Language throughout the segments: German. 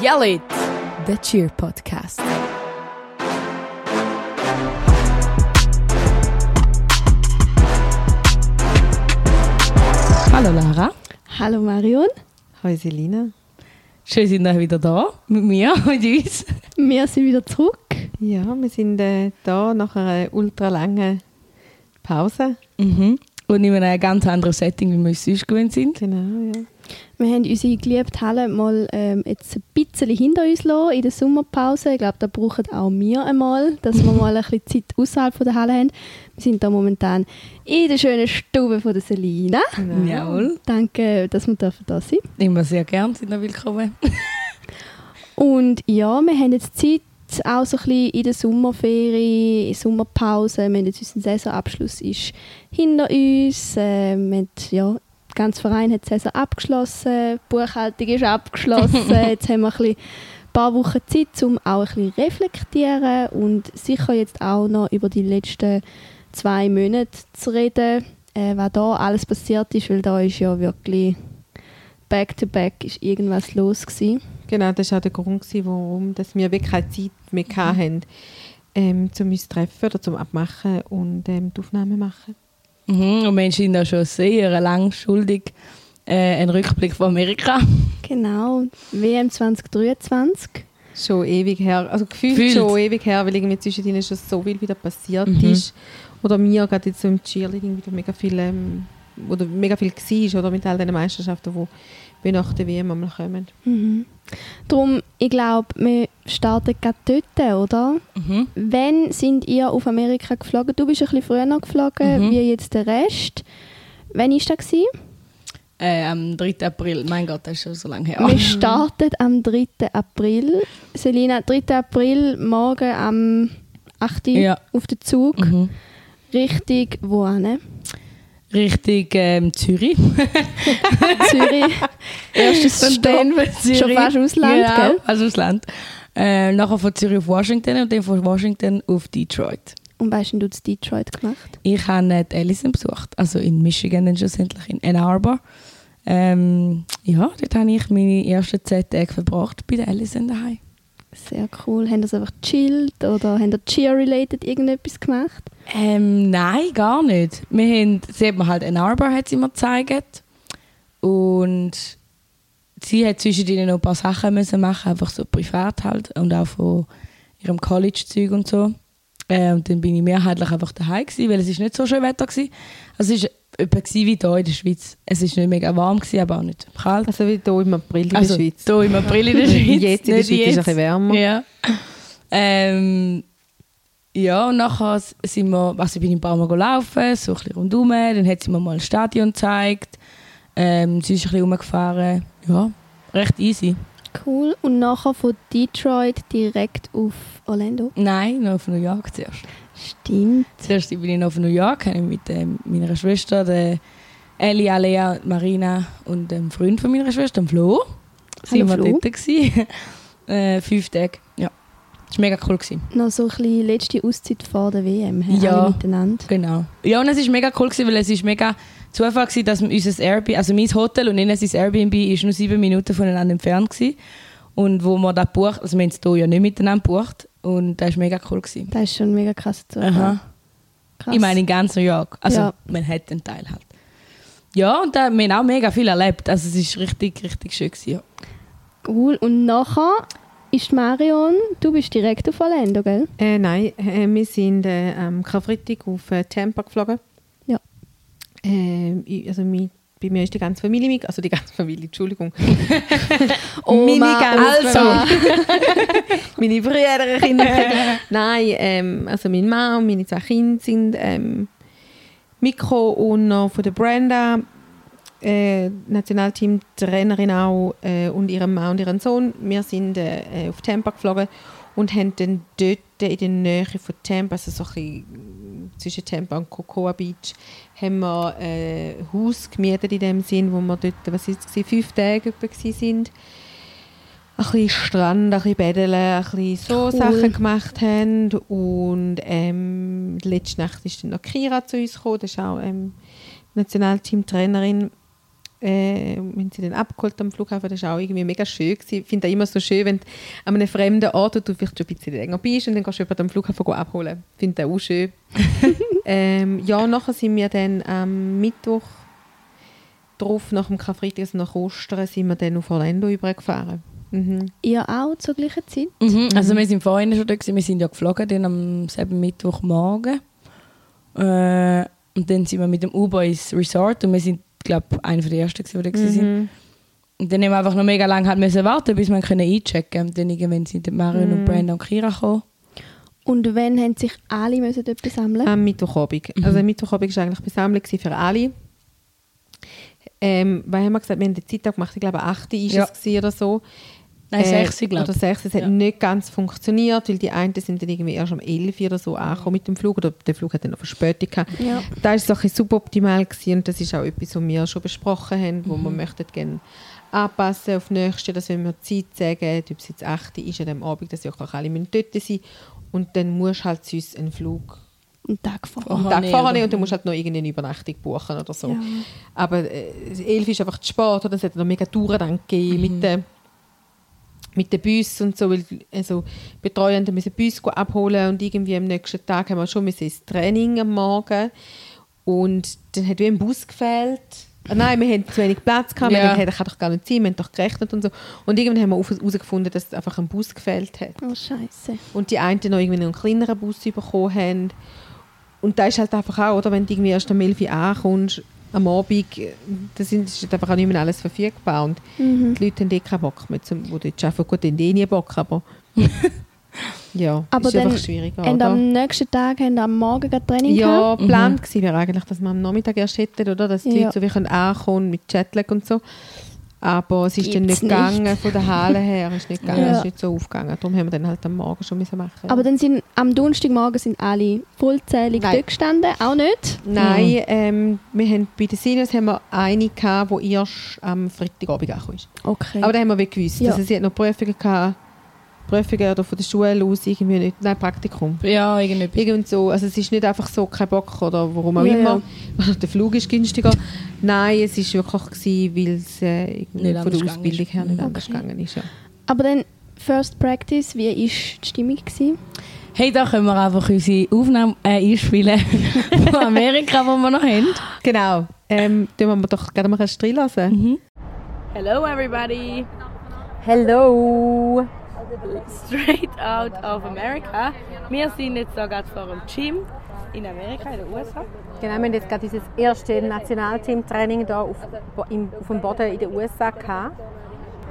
Yell It, der Cheer Podcast. Hallo Lara. Hallo Marion. Hallo Selina. Schön, sind ihr wieder da mit mir, mit uns. Wir sind wieder zurück. Ja, wir sind äh, da nach einer ultra langen Pause. Mhm. Und in einem ganz anderen Setting, wie wir uns sonst gewöhnt sind. Genau, ja. Wir haben unsere geliebte Halle mal ähm, jetzt ein bisschen hinter uns lassen in der Sommerpause. Ich glaube, da brauchen auch wir einmal, dass wir mal ein bisschen Zeit außerhalb der Halle haben. Wir sind da momentan in der schönen Stube von der Selina. genau. Jawohl. Danke, dass wir dürfen da sein Immer sehr gern, sind ihr willkommen. Und ja, wir haben jetzt Zeit, auch so ein bisschen in der Sommerferien, in der Sommerpause. Wir haben jetzt unseren Saisonabschluss ist hinter uns. Äh, wir haben, ja, ganze Verein hat die Saison abgeschlossen, die Buchhaltung ist abgeschlossen. jetzt haben wir ein, bisschen, ein paar Wochen Zeit, um auch ein bisschen reflektieren und sicher jetzt auch noch über die letzten zwei Monate zu reden, äh, was da alles passiert ist, weil da ist ja wirklich back-to-back ist irgendwas los gewesen. Genau, das war auch der Grund, warum dass wir wirklich keine Zeit mehr hatten, ähm, um uns zu treffen oder zum Abmachen und ähm, die Aufnahme machen. Mhm. Und wir sind da schon sehr lang schuldig. Äh, ein Rückblick von Amerika. Genau, WM 2023. Schon ewig her, also gefühlt, Gefühlt. schon ewig her, weil irgendwie zwischen ihnen schon so viel wieder passiert Mhm. ist. Oder mir gerade jetzt so im Cheerleading wieder mega viel, ähm, oder mega viel war, oder mit all den Meisterschaften, die nach der WM einmal kommen. Mhm. Darum, ich glaube, wir starten gerade dort, oder? Mhm. Wann sind ihr auf Amerika geflogen? Du bist ein bisschen früher noch geflogen, Mhm. wie jetzt der Rest. Wann war das? Äh, am 3. April. Mein Gott, das ist schon so lange her. Wir starten am 3. April. Selina, 3. April, morgen am 8. Ja. auf den Zug. Mhm. Richtig, wo hin? Richtung ähm, Zürich. Zürich. Erstes Und Stopp. dann von Zürich. Schon fast Ausland, genau, gell? fast Ausland. Äh, nachher von Zürich auf Washington und dann von Washington auf Detroit. Und was hast denn du zu Detroit gemacht? Ich habe äh, die Allison besucht, also in Michigan dann schlussendlich, in Ann Arbor. Ähm, ja, dort habe ich meine ersten zehn Tage verbracht bei der Allison daheim. Sehr cool. Haben das einfach chillt oder haben da Cheer-related irgendetwas gemacht? Ähm, nein, gar nicht. Wir haben, sie hat mir halt Ann Arbor hat sie mir gezeigt und sie hat zwischendrin noch ein paar Sachen müssen machen, einfach so privat halt und auch von ihrem College-Zeug und so. Äh, und dann bin ich mehrheitlich einfach daheim gewesen, weil es ist nicht so schön Wetter war. Also es war etwa wie hier in der Schweiz. Es ist nicht mega warm gewesen, aber auch nicht kalt. Also wie hier im April in Also der Schweiz. hier im April in der Schweiz. Jetzt in der Schweiz ist es ein bisschen wärmer. Ja. Ähm, ja, und nachher sind wir, also bin ich ein paar Mal gelaufen, so ein bisschen rundherum. Dann hat sie mir mal ein Stadion gezeigt. Ähm, sie ist ein bisschen rumgefahren. Ja, recht easy. Cool. Und nachher von Detroit direkt auf Orlando? Nein, noch auf New York zuerst. Stimmt. Zuerst bin ich noch auf New York, habe ich mit ähm, meiner Schwester, der Ellie, Alea, Marina und dem Freund von meiner Schwester, dem Flo, sind wir Flo. dort gewesen. äh, fünf Tage. Das war mega cool. Gewesen. Noch so ein letzte Auszeit vor der WM. Ja. Miteinander. Genau. Ja, und es war mega cool, gewesen, weil es ist mega Zufall war, dass unser Airbnb, also mein Hotel und ihnen sein Airbnb ist nur sieben Minuten voneinander entfernt gewesen. Und wo wir das bucht, also wir haben es hier ja nicht miteinander gebucht und das war mega cool. Gewesen. Das ist schon mega krasser Zufall. Aha. Krass. Ich meine in ganz New York. Also Ja. Manhattan Teil halt. Ja, und da, wir haben auch mega viel erlebt. Also es war richtig, richtig schön. Gewesen, ja. Cool. Und nachher ist Marion, du bist direkt auf Orlando, gell? Äh, nein, äh, wir sind äh, am Karfreitag auf äh, Tampa geflogen. Ja. Ich, also mi, bei mir ist die ganze Familie mit, also die ganze Familie, Entschuldigung. Oma, ganze Opa. Familie. meine Brüder, Kinder. Nein, ähm, also mein Mann und meine zwei Kinder sind ähm, Mikro und noch von der Brenda, äh, Nationalteam-Trainerin auch äh, und ihrem Mann und ihren Sohn. Wir sind äh, auf Tampa geflogen und haben dann dort in der Nähe von Tampa, also so ein zwischen Tampa und Cocoa Beach, haben wir äh, ein Haus gemietet in dem Sinn, wo wir dort, was ist es, fünf Tage sind. Ein bisschen Strand, ein bisschen Bädeln, ein bisschen so Cool. Sachen gemacht haben. Und ähm, letzte Nacht ist dann noch Kira zu uns gekommen, das ist auch ähm, Nationalteam-Trainerin. Äh, wenn sie dann abgeholt am Flughafen, das war auch irgendwie mega schön. Gewesen. Ich finde das immer so schön, wenn du an einem fremden Ort, wo du vielleicht schon ein bisschen länger bist und dann kannst du jemanden am Flughafen abholen. Ich finde das auch schön. ähm, ja, nachher sind wir dann am Mittwoch drauf, nach dem Karfreitag, also nach Ostern, sind wir dann auf Orlando übergefahren. Mhm. Ihr auch zur gleichen Zeit? Mhm. Also wir sind vorhin schon da gewesen. wir sind ja geflogen dann am selben Mittwochmorgen. Äh, und dann sind wir mit dem Uber ins Resort und wir sind, glaube ich, einer der ersten, die da Mhm. waren. Und dann haben wir einfach noch mega lange halt müssen warten, bis wir können einchecken konnten. Und dann irgendwann sind dann Marion und Brenda und Kira gekommen. Und wann haben sich alle müssen dort besammeln? Am Mittwochabend. Also am Mittwochabend war eigentlich Besammlung für alle. Ähm, weil haben wir gesagt, wir haben den Zeittag gemacht, ich glaube 8 Uhr Ja. ist es gewesen oder so. Nein, Äh, sechs, glaube Oder ich. 6, es hat Ja. nicht ganz funktioniert, weil die einen sind dann irgendwie erst um 11 Uhr oder so angekommen mit dem Flug oder der Flug hat dann noch Verspätung gehabt. Ja. Da war es so ein suboptimal gewesen und das ist auch etwas, was wir schon besprochen haben, wo wir möchten gerne anpassen auf nächste, dass wenn wir die Zeit sagen, ob es jetzt 8 Uhr ist an dem Abend, dass wirklich alle müssen dort sein und dann musst du halt sonst einen Flug Einen Tag vorher. einen Tag nee, vorher nehmen und dann musst du halt noch irgendeine Übernachtung buchen oder so. Ja. Aber äh, 11 ist einfach zu spät oder es hat noch mega Touren dann gegeben mit den mit den Bus und so, weil also Betreuende müssen Bus abholen und irgendwie am nächsten Tag haben wir schon ins Training am Morgen und dann hat wie ein Bus gefehlt. Ah, nein, wir hatten zu wenig Platz gehabt, wir Ja. haben gedacht, das kann doch gar nicht sein, wir haben doch gerechnet und so. Und irgendwann haben wir herausgefunden, dass einfach ein Bus gefehlt hat Oh, Scheiße. und die einen noch irgendwie einen kleineren Bus bekommen haben. Und da ist halt einfach auch, oder, wenn du irgendwie erst am 11 Uhr ankommst, am Abend, äh, da sind, ist halt einfach auch nicht mehr alles verfügbar. Und Mhm. die Leute haben eh keinen Bock mehr, zum, die dort arbeiten. Gut, die haben eh nie Bock, aber ja, Aber ist dann einfach schwierig. Und am nächsten Tag haben wir am Morgen gerade Training Ja, gehabt. geplant gewesen wäre eigentlich, dass wir am Nachmittag erst hätten, oder? Dass die Ja. Leute so wie können ankommen mit Jetlag und so. Aber es ist dann Gibt's nicht nicht. gegangen, von der Halle her, ist nicht gegangen, Ja. es ist nicht so aufgegangen. Darum haben wir dann halt am Morgen schon müssen machen. Aber dann sind am Donnerstagmorgen sind alle vollzählig Nein. dort gestanden. Auch nicht? Nein, ähm, wir haben, bei den Seniors haben wir eine gehabt, die erst am Freitagabend angekommen ist. Okay. Aber da haben wir gewusst. Ja. Also sie hat noch Prüfungen gehabt, Prüfungen oder von der Schule aus irgendwie nicht, nein, Praktikum. Ja, irgendwie. Irgend so, also es ist nicht einfach so kein Bock oder warum auch Ja, immer. der Flug ist günstiger. Nein, es ist wirklich gewesen, weil es äh, Nicht von der Ausbildung her nicht Mhm. anders Okay. gegangen ist. Ja. Aber dann First Practice, wie war die Stimmung? Gewesen? Hey, da können wir einfach unsere Aufnahme äh, einspielen von Amerika, die wir noch haben. Genau. Ähm, tun wir doch gerne mal einen Streil lassen. Mhm. Hello everybody, Hello! Straight out of America. Wir sind jetzt da gerade vor dem Gym in Amerika, in den USA. Genau, wir haben jetzt gerade unser erstes Nationalteam-Training hier auf, im, auf dem Boden in den USA gehabt.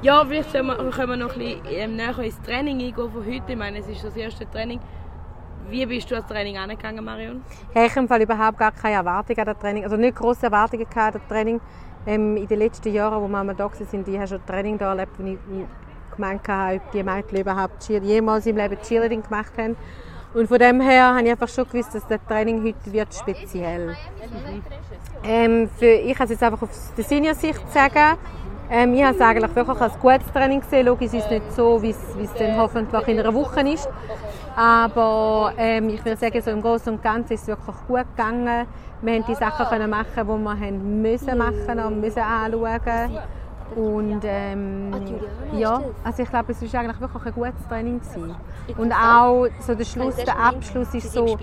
Ja, vielleicht sollen wir, können wir noch ein bisschen ähm, näher ins Training eingehen von heute. Ich meine, es ist das erste Training. Wie bist du ans Training angegangen, Marion? Hey, ich habe im Fall überhaupt gar keine Erwartungen an das Training, also nicht grosse Erwartungen an das Training. Ähm, in den letzten Jahren, wo wir da waren, die haben schon Training da erlebt, wo ich gemeint ob die Mädchen überhaupt jemals im Leben Cheerleading gemacht haben. Und von dem her habe ich einfach schon gewusst, dass das Training heute wird speziell. Ähm, für, ich kann es jetzt einfach aus der Senior-Sicht sagen. Ähm, ich habe es eigentlich wirklich als gutes Training gesehen. Logisch ist es nicht so, wie es, wie es dann hoffentlich in einer Woche ist. Aber ähm, ich würde sagen, so im Großen und Ganzen ist es wirklich gut gegangen. Wir haben die Sachen können machen, die wir haben müssen machen und müssen anschauen. Und ähm, ja, also ich glaube, es ist eigentlich wirklich ein gutes Training gewesen. Und auch so der Schluss, der Abschluss ist so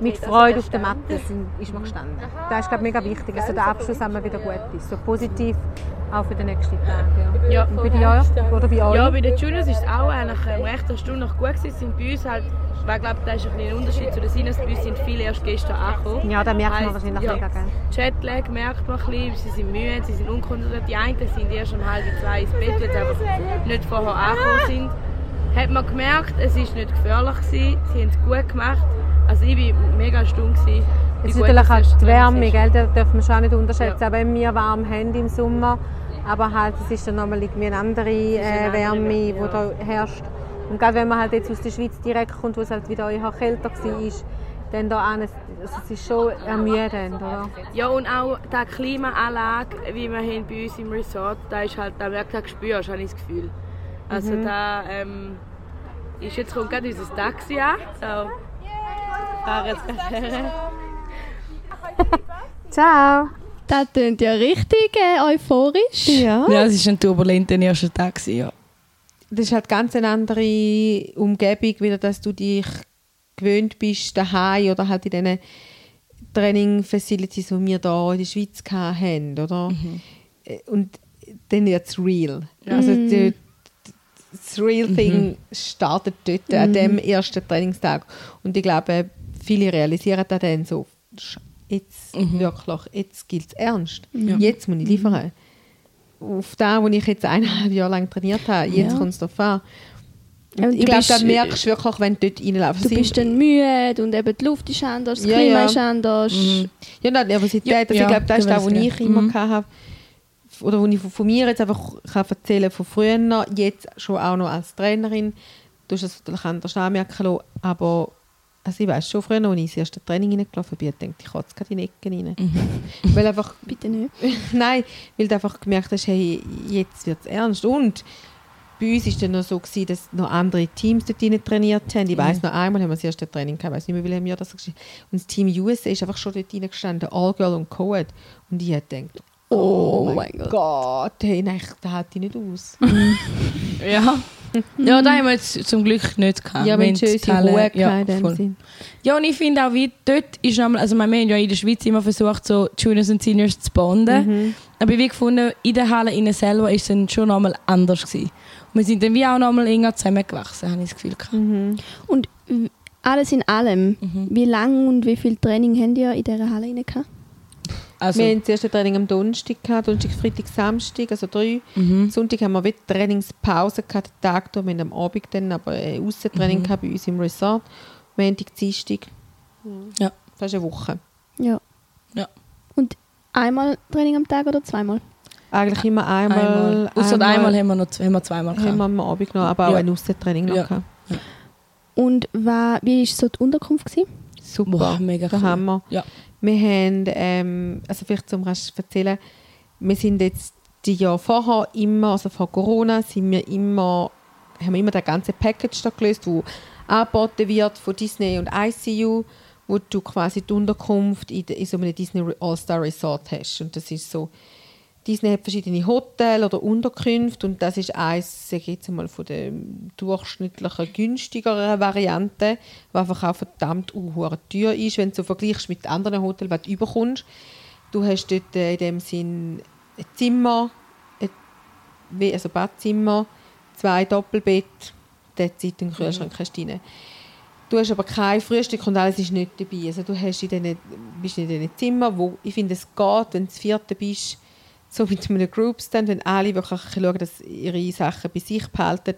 mit Freude auf der Matte sind, ist man gestanden. Das ist glaube ich, mega wichtig, also der Abschluss haben wir wieder gut ist, so positiv auch für den nächsten Tag. Ja. Ja, Und bei dir oder bei euch? Ja, bei den Juniors ist es auch eigentlich ähm, recht eine Stunde noch gut gewesen. Sind bei uns halt, ich glaube, da ist ein, bisschen ein Unterschied zu den Seniors. Bei uns sind viele erst gestern angekommen. Ja, da merkt man wahrscheinlich ja, mega? Jetlag merkt man ein bisschen, sie sind müde, sie sind unkonzentriert. Die einen sind erst um halb zwei ins Bett, sie einfach nicht vorher angekommen sind. Hat man gemerkt, es war nicht gefährlich. Gewesen. Sie haben es gut gemacht. Also ich war mega stumm. Gewesen, Es ist natürlich auch die Wärme, gell? das dürfen wir schon nicht unterschätzen. Ja. Auch wenn wir warm haben im Sommer, aber halt, es ist dann nochmal eine andere äh, Wärme, die ja. da herrscht. Und gerade wenn man halt jetzt aus der Schweiz direkt kommt, wo es halt wieder eher kälter war, dann da an, also es ist schon ermüdend, oder? Ja, und auch die Klimaanlage, wie wir haben bei uns im Resort, da ist halt, da merkt du spürst, habe ich das Gefühl. Also da ähm, ist jetzt kommt gerade unser Taxi an. So, fahren jetzt. Ciao! Das klingt ja richtig äh, euphorisch. Ja. Ja, es war ein turbulenter erster Tag. Ja. Das ist halt ganz eine andere Umgebung, wieder, dass du dich gewöhnt bist, daheim oder halt in diesen Training-Facilities, die wir hier in der Schweiz haben, oder? Äh, Und dann wird es real. Also die, das Real Thing startet dort, an dem ersten Trainingstag. Und ich glaube, viele realisieren das dann so, «Sch- jetzt wirklich, jetzt gilt es ernst. Jetzt muss ich liefern. Auf das, was ich jetzt eineinhalb Jahre lang trainiert habe, jetzt Ja. kommt es darauf an. Und ich glaube, das merkst du wirklich, wenn du dort reinläufst. Du bist dann müde und eben die Luft ist anders, das Ja, Klima ja. ist anders. Ja, nein, Nervosität. Ja, also ich glaube, das ist das, was ich immer Mhm. hatte. Oder was ich von, von mir jetzt einfach kann erzählen von früher, jetzt schon auch noch als Trainerin. Du hast es natürlich anders anmerken lassen, aber also ich weiß schon früher, als ich ins erste Training reingelaufen bin, dachte ich, ich kotze gerade in die Ecke rein. Mhm. Weil einfach, Bitte nicht. nein, weil du einfach gemerkt hast, hey, jetzt wird es ernst. Und bei uns war es dann noch so, gewesen, dass noch andere Teams dort trainiert haben. Ich Mhm. weiss noch einmal haben wir das erste Training gehabt, ich weiß nicht mehr, wie lange wir das geschehen. Und das Team USA ist einfach schon dort reingestanden, All Girl und Co-Ed. Und ich habe gedacht, oh, mein Gott, hey, nein, das hält ich nicht aus. Ja. ja, da haben wir jetzt zum Glück nicht gehabt. ja, wenn haben Zellen- Ruhe ja, voll. Ja, und ich finde auch, wie dort ist nochmal, also ich wir haben ja in der Schweiz immer versucht, so Juniors und Seniors zu bonden. Mhm. Aber wie gefunden, in der Halle innen selber ist es dann schon nochmal anders gewesen. Wir sind dann wie auch nochmal enger zusammengewachsen, habe ich das Gefühl gehabt. Mhm. Und alles in allem, wie lang und wie viel Training habt ihr in dieser Halle rein gehabt? Also, wir haben das erste Training am Donnerstag gehabt, Donnerstag, Freitag, Samstag, also drei. mhm. Sonntag haben wir wieder Trainingspause gehabt, den Tag durch. Wir haben am Abend dann aber ein Aussentraining gehabt bei uns im Resort. Montag, Dienstag. Ja. Das ist eine Woche. Ja. Ja. Und einmal Training am Tag oder zweimal? Eigentlich immer einmal. einmal. Außer einmal, haben wir, noch, haben wir zweimal haben wir gehabt. am Abend noch, aber auch Ja. ein Aussentraining noch Ja. gehabt. Und wa, wie war so die Unterkunft? Gewesen? Super. Boah, mega Der cool. Hammer. Ja. Wir haben, ähm, also vielleicht zum Rest erzählen, wir sind jetzt die Jahre vorher immer, also vor Corona, sind wir immer, haben wir immer das ganze Package da gelöst, wo angeboten wird von Disney und ICU, wo du quasi die Unterkunft in, in so einem Disney All-Star Resort hast. Und das ist so, Disney hat verschiedene Hotels oder Unterkünfte und das ist eins, ich jetzt mal, von der durchschnittlichen günstigeren Variante, die einfach auch verdammt uh, teuer ist, wenn du so vergleichst mit anderen Hotels, die du überkommst. Du hast dort äh, in dem Sinn ein Zimmer, ein, also Badzimmer, zwei Doppelbett, dort Zeit und Kühlschrank du rein. Du hast aber kein Frühstück und alles ist nicht dabei. Also du hast in diesen, bist in diesen Zimmern, wo ich finde, es geht, wenn du das vierte bist, so mit einem Groupstand, wenn alle wirklich schauen, dass ihre Sachen bei sich behalten.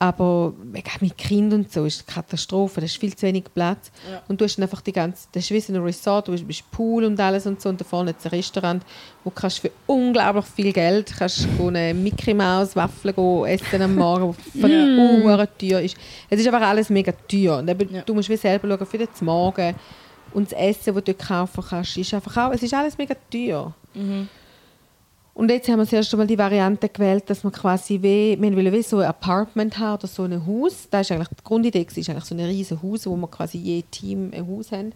Aber mit Kind und so ist es eine Katastrophe, da ist viel zu wenig Platz. Und du hast dann einfach die ganze, das ist wie so ein Resort, du bist Pool und alles und so und da vorne ist ein Restaurant, wo du kannst für unglaublich viel Geld kannst du eine Mickey Maus Waffel essen am Morgen, wo ja. teuer ist. Es ist einfach alles mega teuer und eben, Ja. du musst wie selber schauen für den Morgen und das Essen, das du dort kaufen kannst, ist einfach auch, es ist alles mega teuer. Und jetzt haben wir das erste Mal die Variante gewählt, dass wir quasi wie, wir wollen wie so ein Apartment haben oder so ein Haus. Das ist eigentlich die Grundidee, ist eigentlich so ein riesiges Haus, wo wir quasi je Team ein Haus haben.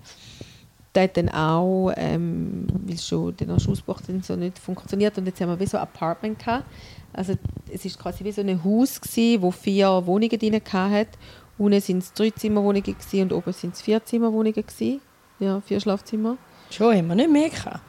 Das hat dann auch, ähm, weil schon den Ausbruch dann so nicht funktioniert und jetzt haben wir wie so ein Apartment gehabt. Also es ist quasi wie so ein Haus gewesen, wo vier Wohnungen drin hat. Unten sind es drei Zimmerwohnungen gewesen und oben sind es vier Zimmerwohnungen gewesen. Ja, vier Schlafzimmer. Schon haben wir nicht mehr gehabt.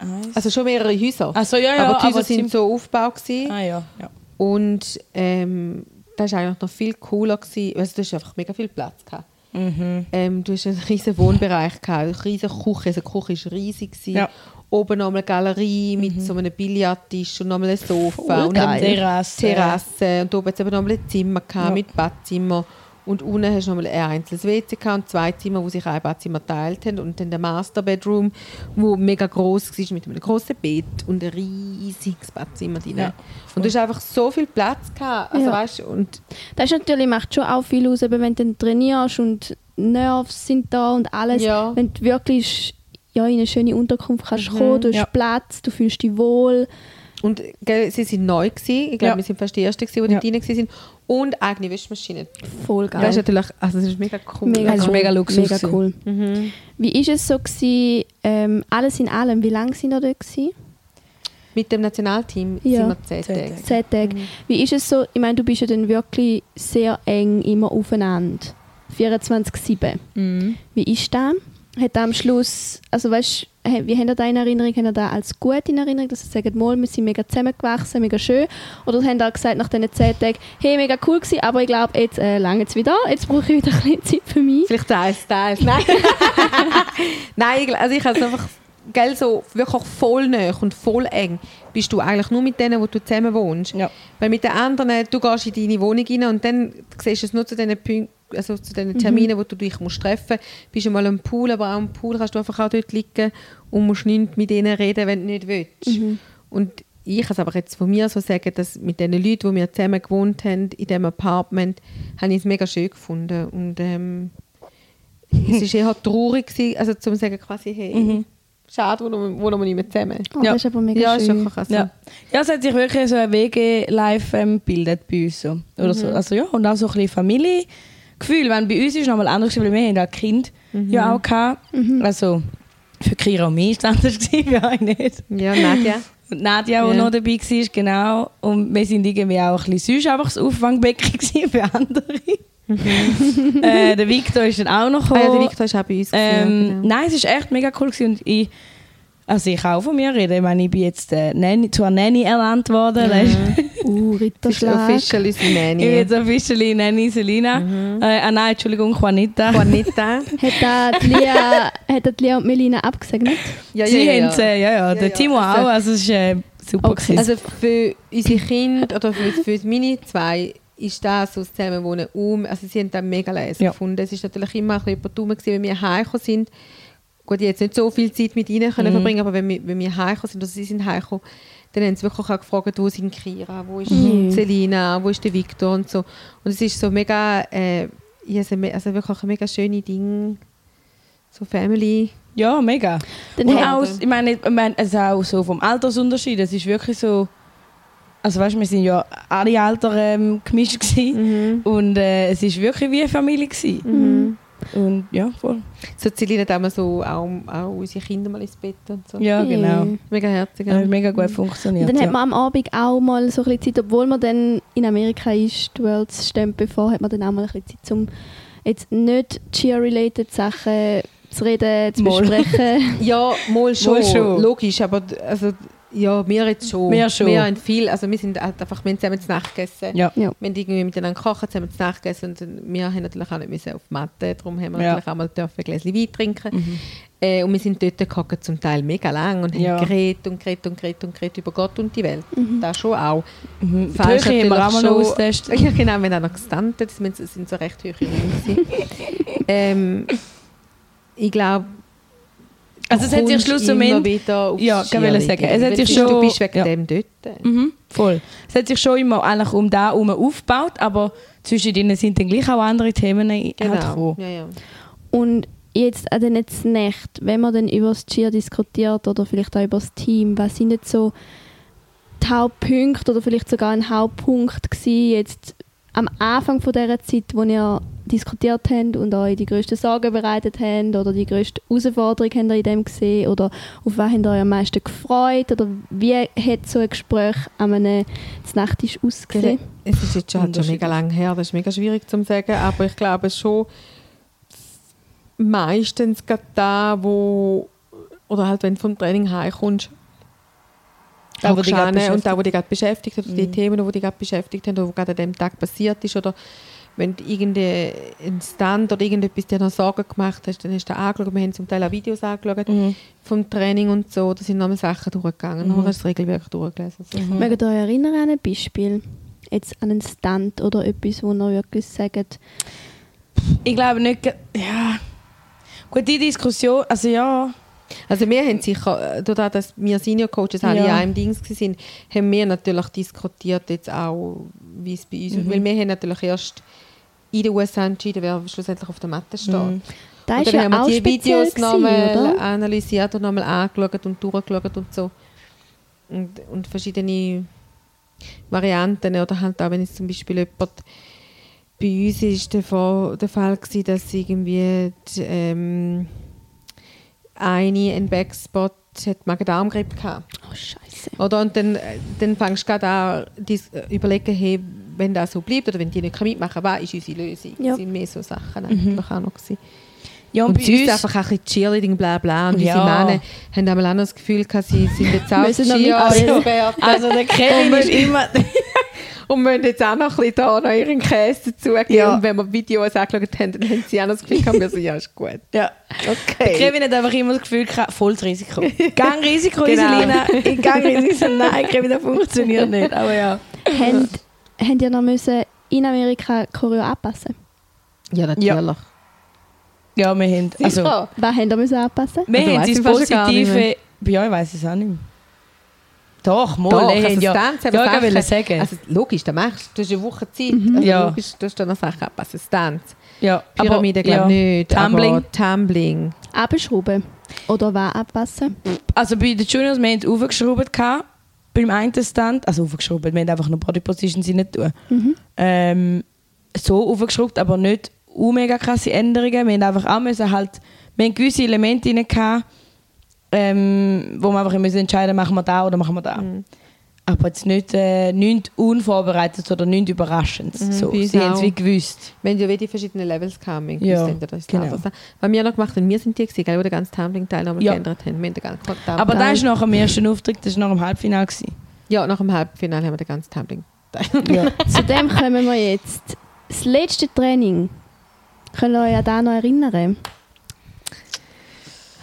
Eins. Also schon mehrere Häuser. also ja, ja, aber die Häuser aber sind so aufgebaut gewesen. Ah ja, ja. Und ähm, das war eigentlich noch viel cooler. Gewesen. Also, du hast einfach mega viel Platz. Gehabt. Mhm. Ähm, du hast einen riesen Wohnbereich, gehabt, eine riesige Küche. Also, die Küche war riesig. Gewesen. Ja. Oben noch eine Galerie mit so einem Billardtisch und noch ein Sofa. Voll und eine Terrasse. Terrasse. Und oben hat es eben noch ein Zimmer gehabt, Ja. mit Badzimmer. Und unten hast du noch mal ein einzelnes WC gehabt und zwei Zimmer, wo sich ein Badzimmer geteilt haben. Und dann der Master Bedroom, wo mega groß war, mit einem großen Bett und ein riesiges Badzimmer drin. Ja, und du hast einfach so viel Platz gehabt. Also, Ja. weißt, und Das natürlich, macht schon auch viel aus, wenn du dann trainierst und Nerves sind da und alles. Ja. Wenn du wirklich ja, in eine schöne Unterkunft kannst kommen, du hast. Platz, du fühlst dich wohl. Und gell, sie sind neu gewesen. Ich glaube, Ja. wir sind fast die Ersten, gewesen, die Ja. dort drin waren. Und eigene Wäschmaschine. Voll Das ist natürlich, also das ist mega cool. Mega Das ist cool. mega Luxus Mega cool. Mhm. Wie war es so, gewesen, Ähm, alles in allem, wie lange sind ihr dort gewesen? Mit dem Nationalteam Ja. sind wir zehn Tage. Tage. Zehn Tage. Wie ist es so? Ich meine, du bist ja dann wirklich sehr eng immer aufeinander. 24-7. Mhm. Wie ist das? Hat er am Schluss, also weißt du, wie habt ihr da in Erinnerung? Habt ihr da als gut in Erinnerung, dass ihr sagt, mal, wir sind mega zusammengewachsen, mega schön? Oder habt ihr gesagt nach diesen zehn Tagen, hey, mega cool gewesen, aber ich glaube, jetzt äh, lange es wieder, jetzt brauche ich wieder ein bisschen Zeit für mich? Vielleicht teils, teils. Nein. Nein, ich- also ich habe es einfach, gell, so wirklich voll nah und voll eng bist du eigentlich nur mit denen, wo du zusammen wohnst. Ja. Weil mit den anderen, du gehst in deine Wohnung rein und dann siehst du es nur zu diesen Punkten, also zu den Terminen, wo du dich musst treffen musst. Bist du mal am Pool, aber auch am Pool kannst du einfach auch dort liegen und musst nicht mit denen reden, wenn du nicht willst. Und ich kann es aber jetzt von mir so sagen, dass mit den Leuten, die wir zusammen gewohnt haben, in diesem Apartment, habe ich es mega schön gefunden. Und ähm, es war eher traurig, gewesen, also zum sagen quasi, hey, schade, wo wohnen wir nicht mehr zusammen. Oh, Ja. Das ist aber mega Ja, ist schön. wirklich also, Ja. ja, es hat sich wirklich so ein WG-Life ähm, gebildet bei uns. So. Oder so. Also, ja, und auch so ein bisschen Familiengefühl. Wenn bei uns ist es nochmal anders, weil wir haben auch Kind ja auch gehabt. Also für Kira und mich war es anders, euch nicht. Ja, Nadja. Und Nadja, die Ja. noch dabei war, genau. Und wir sind irgendwie auch ein bisschen sonst einfach das Auffangbecken für andere. äh, der Victor ist dann auch noch Ah, ja, der gekommen. Victor ist auch bei uns. Ähm, ja, genau. Nein, es war echt mega cool. Gewesen. Und ich, also ich kann auch von mir reden. Ich meine, ich bin jetzt äh, Nanny, zur Nanny ernannt worden. du. Uh, Das ist Ritterschlag. official unsere Nanny. Ich bin jetzt officially Nanny Selina. Äh, ah nein, Entschuldigung, Juanita. Juanita. Hat Lia, hat Lia und Melina abgesegnet? Ja, Sie ja, ja, haben äh, ja, ja, der ja. Timo Also- auch. Also es ist äh, super. Okay. gewesen. Also für unsere Kinder oder für, für meine zwei ist das so das Zusammenwohnen um. Also sie haben das mega leise Ja. gefunden. Es ist natürlich immer ein bisschen gewesen, wenn wir heimgekommen sind. Gut, ich jetzt nicht so viel Zeit mit ihnen können verbringen, aber wenn wir, wenn wir heimgekommen sind, also sie sind heimgekommen, dann haben sie wirklich auch gefragt, wo sind Kira, wo ist Mhm. Selina, wo ist der Victor und so. Und es ist so mega, äh, also also wirklich ein mega schöne Ding, so Family. ja, mega. Dann Und auch, ich meine, ich meine, es ist auch so vom Altersunterschied. Es ist wirklich so. Also weißt du, wir sind ja alle Alter ähm, gemischt gewesen. und äh, es ist wirklich wie eine Familie gewesen. Mhm. Und ja, voll. So Selina hat auch mal so auch, auch unsere Kinder mal ins Bett und so. Ja, genau. Mhm. Mega herzig. Hat mega gut funktioniert. Und dann ja. hat man am Abend auch mal so ein bisschen Zeit, obwohl man dann in Amerika ist, die Worlds stimmt bevor, hat man dann auch mal ein bisschen Zeit, um jetzt nicht Cheer-related Sachen zu reden, zu Mal. besprechen. Ja, mal schon, Mal schon. logisch, aber also, ja, wir jetzt schon. Wir schon. Wir haben viel, also wir sind halt einfach, wir haben zusammen zu Nacht gegessen. Ja. Ja. Wir haben irgendwie miteinander gekocht, zusammen zu Nacht gegessen und wir haben natürlich auch nicht müssen auf die Matte, darum haben wir Ja. natürlich auch mal dürfen ein Gläschen Wein trinken. Mhm. Äh, und wir sind dort gehockt, zum Teil mega lang und Ja. haben geredet und geredet und geredet und geredet über Gott und die Welt. Das schon auch. Mhm. Die Falsch Höhe haben wir auch mal austestet. Ja, genau, wir haben auch noch gestandet, das sind- so recht hohe Räume. ähm, ich glaube, Also es hat sich schlussendlich... Ja, kann ich sagen. Es hat sich schon- Du bist wegen ja. dem dort. Mhm, voll. Es hat sich schon immer eigentlich um da herum aufgebaut, aber zwischen denen sind dann gleich auch andere Themen halt Genau. gekommen. Ja, ja. Und jetzt an den jetzt Nacht, wenn man dann über das Cheer diskutiert oder vielleicht auch über das Team, was sind jetzt so die Hauptpunkte oder vielleicht sogar ein Hauptpunkt gewesen, jetzt am Anfang von dieser Zeit, wo ihr diskutiert habt und euch die grössten Sorgen bereitet habt oder die grösste Herausforderung habt ihr in dem gesehen oder auf was habt ihr euch am meisten gefreut oder wie hat so ein Gespräch an einem Nachttisch ausgesehen? Es ist jetzt schon, halt schon mega lang her, das ist mega schwierig zu sagen, aber ich glaube schon meistens gerade da, wo oder halt wenn du vom Training heimkommst, Da, wo hin und da, beschäftigt. wo dich gerade beschäftigt hat, die Mhm. Themen, die dich gerade beschäftigt haben oder was gerade an dem Tag passiert ist oder wenn du irgendein Stand oder irgendetwas dir noch Sorgen gemacht hast, dann hast du angeschaut. Wir haben zum Teil auch Videos angeschaut Mhm. vom Training und so. Da sind nochmal Sachen durchgegangen. Mhm. Dann hast du das Regelwerk durchgelesen. So. Mhm. Mögt ihr euch erinnern an ein Beispiel? Jetzt an einen Stand oder etwas, wo ihr wirklich sagt, Ich glaube nicht... Ja... Gut, die Diskussion... Also ja... Also wir haben sicher, äh, dadurch, dass wir Senior Coaches alle Ja. in einem Dings waren, haben wir natürlich diskutiert jetzt auch, wie es bei uns Mhm. Weil wir haben natürlich erst in den USA entschieden, wer schlussendlich auf der Matte steht. Mhm. da und ist dann ja haben wir auch die Videos nochmal analysiert und nochmal angeschaut und durchgeschaut und so. Und, und verschiedene Varianten. Oder halt auch, wenn es zum Beispiel jemand bei uns ist der, Fall- der Fall gewesen, dass irgendwie die, ähm, eine einen Backspot hat Magen-Darm-Grippe gehabt. Oh, Scheiße. Oder? Und dann, äh, dann fängst du gerade an dis, äh, überlegen, hey, wenn das so bleibt oder wenn die nicht mitmachen können, was ist unsere Lösung? Ja. Das sind mehr so Sachen eigentlich auch noch gewesen. Ja, Und bei sie ist uns- einfach ein bisschen Cheerleading, bla bla. Und unsere Ja. Männer haben einmal auch noch das Gefühl gehabt, sie sind jetzt auch noch Ski-Experten. Also der Kevin ist immer... Und müssen jetzt auch noch ein bisschen da noch ihren Käse dazugeben. Ja. Und wenn wir Videos angeschaut haben, dann haben sie auch noch das Gefühl gehabt, wir sind ja, ist gut. ja. Okay. Kevin hat einfach immer das Gefühl, gehabt, volles Risiko. Gangrisiko, Genau. Iselina. In Gangrisiko. So, Nein, Kevin, das funktioniert nicht. Aber ja. Habt ihr noch müssen in Amerika Choreo anpassen? Ja, natürlich. Ja, wir haben... Also, Sicher. Was habt ihr müssen anpassen? wir Also, haben das Positive... Ja, ich weiß es auch nicht mehr. Doch, mal. Doch, wir also haben ja... Haben ja, Sachen- ich wollte sagen. Also logisch, das machst du. Du hast eine Woche Zeit. Also, Ja. Logisch, du hast dann noch Sachen abpassen. Stunts. ja, Pyramide glaube ich nicht. Tumbling. Aber Tumbling. Abschrauben? Oder was anpassen? Also bei den Juniors, wir haben es aufgeschraubt. gehabt. Beim einen Stand, also aufgeschraubt, wir haben einfach noch Body Positions nicht tun. Mhm. Ähm, so aufgeschraubt, aber nicht u mega krasse Änderungen. Wir haben einfach auch müssen halt, wir haben gewisse Elemente drin gehabt, ähm, wo wir einfach müssen entscheiden, machen wir da oder machen wir da. Mhm. Aber jetzt nicht, äh, nichts unvorbereitet oder nichts Überraschendes. Mhm, so. Sie haben es wie gewusst. Wir haben ja wie die verschiedenen Levels. Wir Ja, das ist genau. genau. Was wir noch gemacht haben, wir sind die, gewesen, die den ganzen Tumbling-Teil nochmal Ja. geändert haben. Wir haben den ganzen Tumbling Aber das ist nach dem ersten Auftritt, das war nach dem Halbfinale. Gewesen. Ja, nach dem Halbfinale haben wir den ganzen Tumbling-Teil. Ja. Zu dem kommen wir jetzt. Das letzte Training. Könnt ihr euch an das noch erinnern?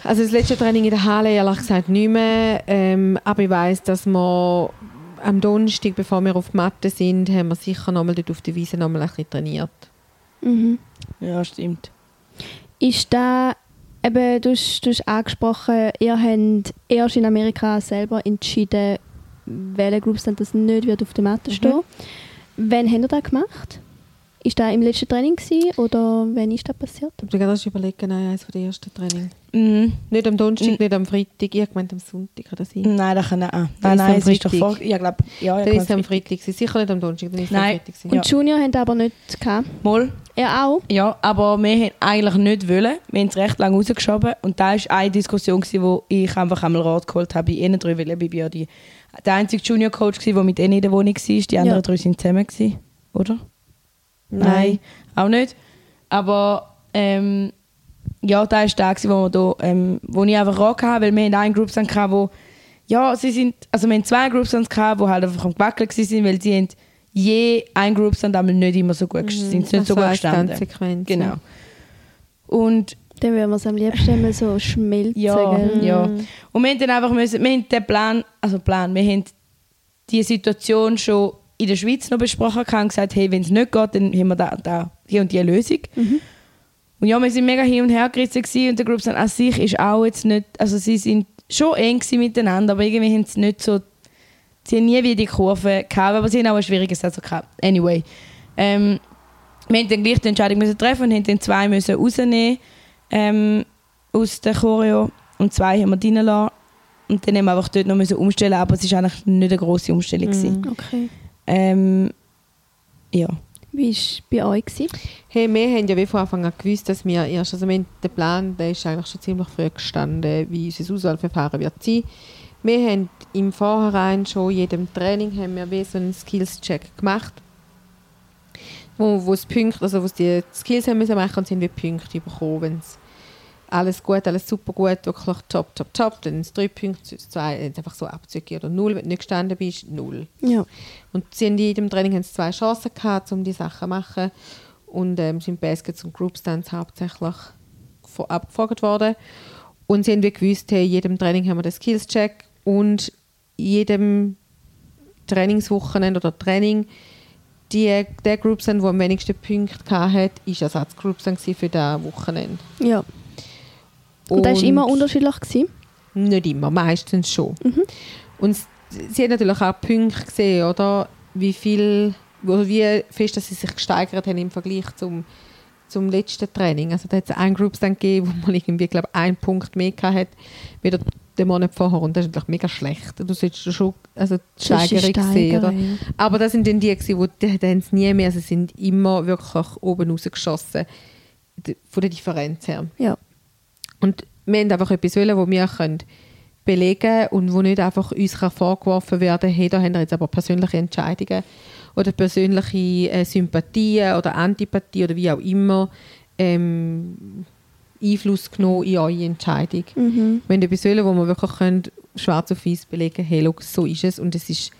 Also das letzte Training in der Halle, ehrlich gesagt, nicht mehr. Ähm, aber ich weiss, dass wir am Donnerstag, bevor wir auf die Matte sind, haben wir sicher nochmal dort auf der Wiese nochmal ein bisschen trainiert. Mhm. ja, stimmt. Ist da, eben, du hast, du hast angesprochen, ihr habt erst in Amerika selber entschieden, welcher Groupstand das nicht wird auf der Matte stehen. Wann habt ihr das gemacht? Ist das im letzten Training gewesen, oder wann ist das passiert? Ich habe gerade überlegen, nein, eines der ersten Training. Mhm. Nicht am Donnerstag, Mhm. nicht am Freitag, ich gemeint am Sonntag oder sein. Nein, das kann auch. Dann Nein, ist nein, am es ist doch Freitag. vor. Ja, glaub, ja, ja, Dann ist es am Freitag. Freitag, gewesen. sicher nicht am Donnerstag, dann ist es am. Freitag. gewesen. Und Junior haben aber nicht gehabt. Mal. Er auch? Ja, aber wir haben eigentlich nicht wollen. Wir haben es recht lange rausgeschoben. Und da war eine Diskussion, gewesen, wo ich einfach einmal Rat geholt habe bei ihnen drei, weil ich bin ja die, der einzige Junior-Coach, war, der mit ihnen in der Wohnung war. Die anderen Ja. drei sind zusammen, gewesen, oder? Nein, auch nicht. Aber ähm, ja, da war der, gewesen, wo, wir da, ähm, wo ich einfach Rat hatte, weil wir haben einen Groupstand gehabt, wo ja, sie sind, also wir haben zwei gehabt, die halt einfach am Gewackeln waren, weil sie haben je ein Groupstand einmal nicht immer so gut, sind nicht so Also gut eine gestanden. Tanzsequenz, Genau. Und Dann würden wir es am liebsten immer so schmelzen. ja, gell? ja. Und wir haben dann einfach müssen, wir haben den Plan, also Plan, wir haben die Situation schon in der Schweiz noch besprochen gehabt und gesagt, hey, wenn es nicht geht, dann haben wir da, da die und die Lösung. Und ja, wir sind mega hin und her gerissen und der Group an sich ist auch jetzt nicht, also sie sind schon eng miteinander, aber irgendwie haben sie nicht so, sie haben nie wie die Kurve gehabt, aber sie haben auch ein schwieriges Saison gehabt. Anyway, ähm, wir haben dann gleich die Entscheidung müssen treffen und haben dann zwei müssen rausnehmen ähm, aus der Choreo und zwei haben wir drin lassen. Und dann haben wir einfach dort noch müssen umstellen, aber es war eigentlich nicht eine grosse Umstellung. gewesen. Okay. Ähm, ja. Wie war es bei euch? Gewesen? Hey, wir haben ja wie von Anfang an gewusst, dass wir erst, also wir den Plan, der ist eigentlich schon ziemlich früh gestanden, wie unser Auswahlverfahren wird sein. Wir haben im Vorhinein schon in jedem Training haben wir wie so einen Skills-Check gemacht, wo, wo es Punkte, also wo sie die Skills haben müssen machen und sie haben wie Punkte bekommen, wenn es alles gut, alles super gut, wirklich top, top, top, dann sind es drei Punkte, zwei, einfach so Abzüge oder null, wenn du nicht gestanden bist, null. Ja. Und sie haben in jedem Training haben sie zwei Chancen gehabt, um die Sachen zu machen. Und ähm, sind Baskets und Group Stands hauptsächlich abgefragt worden. Und sie haben wie gewusst, hey, in jedem Training haben wir den Skills-Check und in jedem Trainingswochenende oder Training die, der Group Stand, der am wenigsten Punkte hatte, ist Ersatz Group Stand gewesen für das Wochenende. ja. Und, das war immer unterschiedlich? Gewesen? Nicht immer, meistens schon. Mhm. Und sie hat natürlich auch Punkte gesehen, oder? Wie viel, oder wie fest dass sie sich gesteigert haben im Vergleich zum, zum letzten Training. Also da hat es einen Groupstand gegeben, wo man irgendwie, glaube einen Punkt mehr hatte, wie der, den Monat vorher. Und das ist natürlich mega schlecht. Du solltest schon also die Steigerung sehen, oder? Aber das sind dann die, wo die, die haben es nie mehr, also sind immer wirklich oben rausgeschossen, von der Differenz her. Ja. Und wir haben einfach etwas wollen, wo wir können belegen und wo nicht einfach uns vorgeworfen werden hey, da haben wir jetzt aber persönliche Entscheidungen oder persönliche äh, Sympathien oder Antipathie oder wie auch immer ähm, Einfluss genommen in eure Entscheidung. Mhm. Wir haben etwas wollen, wo wir wirklich können, schwarz auf weiß belegen hey, schau, so ist es und es ist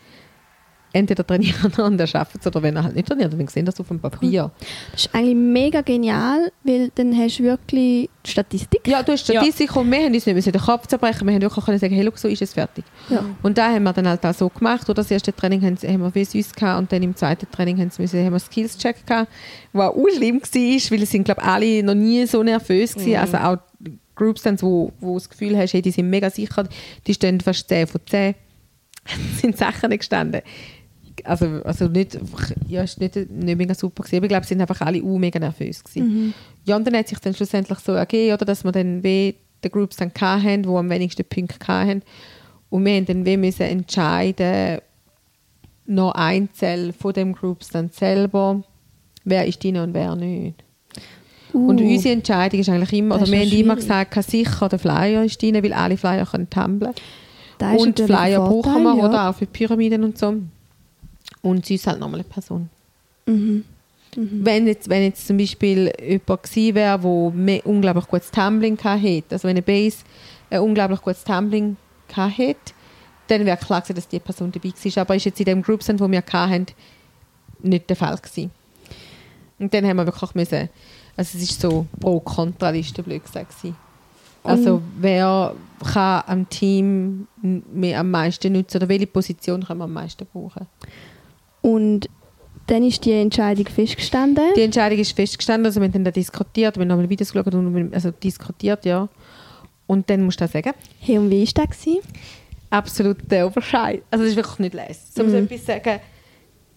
entweder trainieren und er schafft es oder wenn er halt nicht trainiert, dann sehen das auf dem Papier. Das ist eigentlich mega genial, weil dann hast du wirklich die Statistik. Ja, du hast Statistik und wir haben uns nicht müssen den Kopf zerbrechen, wir haben wirklich können sagen, hey, schau, so ist es fertig. Ja. Und da haben wir dann halt auch so gemacht. Oder das erste Training haben, wir wie süß gehabt und dann im zweiten Training haben, sie müssen, haben wir Skills-Check gehabt, was auch schlimm war, weil es sind, glaube alle noch nie so nervös gewesen. Also auch die Groups, dann, wo, wo das Gefühl hast, hey, die sind mega sicher, die stehen fast 10 von 10. Es sind Sachen nicht gestanden. Also, also nicht, ja, war nicht, nicht mega super gewesen, aber ich glaube, sie sind einfach alle uh, mega nervös gewesen. Ja, und dann hat sich dann schlussendlich so ergeben, oder, dass wir dann wie die Groups dann hatten, die am wenigsten Punkte hatten. Und wir haben dann wie müssen entscheiden, noch einzeln von den Groups dann selber, wer ist drin und wer nicht. Und Uh, unsere Entscheidung ist eigentlich immer, oder ist wir haben immer gesagt, sicher der Flyer ist drin, weil alle Flyer können tumblen. ist Und Flyer brauchen wir, ja. oder auch für Pyramiden und so. Und sie ist halt nochmal eine Person. Mhm. Wenn, jetzt, wenn jetzt zum Beispiel jemand gewesen wäre, der unglaublich gutes Tumbling hatte, also wenn eine Base ein unglaublich gutes Tumbling hatte, dann wäre klar gewesen, dass die Person dabei war. Aber ist jetzt in dem Group, Stand, wo wir hatten, nicht der Fall gewesen. Und dann haben wir wirklich müssen, also es ist so Pro-Kontra-Liste, blöd gesagt. gewesen. Also wer kann am Team mehr am meisten nutzen oder welche Position kann man am meisten brauchen? Und dann ist die Entscheidung festgestanden. Die Entscheidung ist festgestanden, also wir haben dann da diskutiert, wir haben nochmal Videos geschaut und also diskutiert, ja. Und dann musst du auch sagen, Hey, und wie war das? Gewesen? absolut der Oberscheid. Also es ist wirklich nicht leise. So muss ich etwas sagen,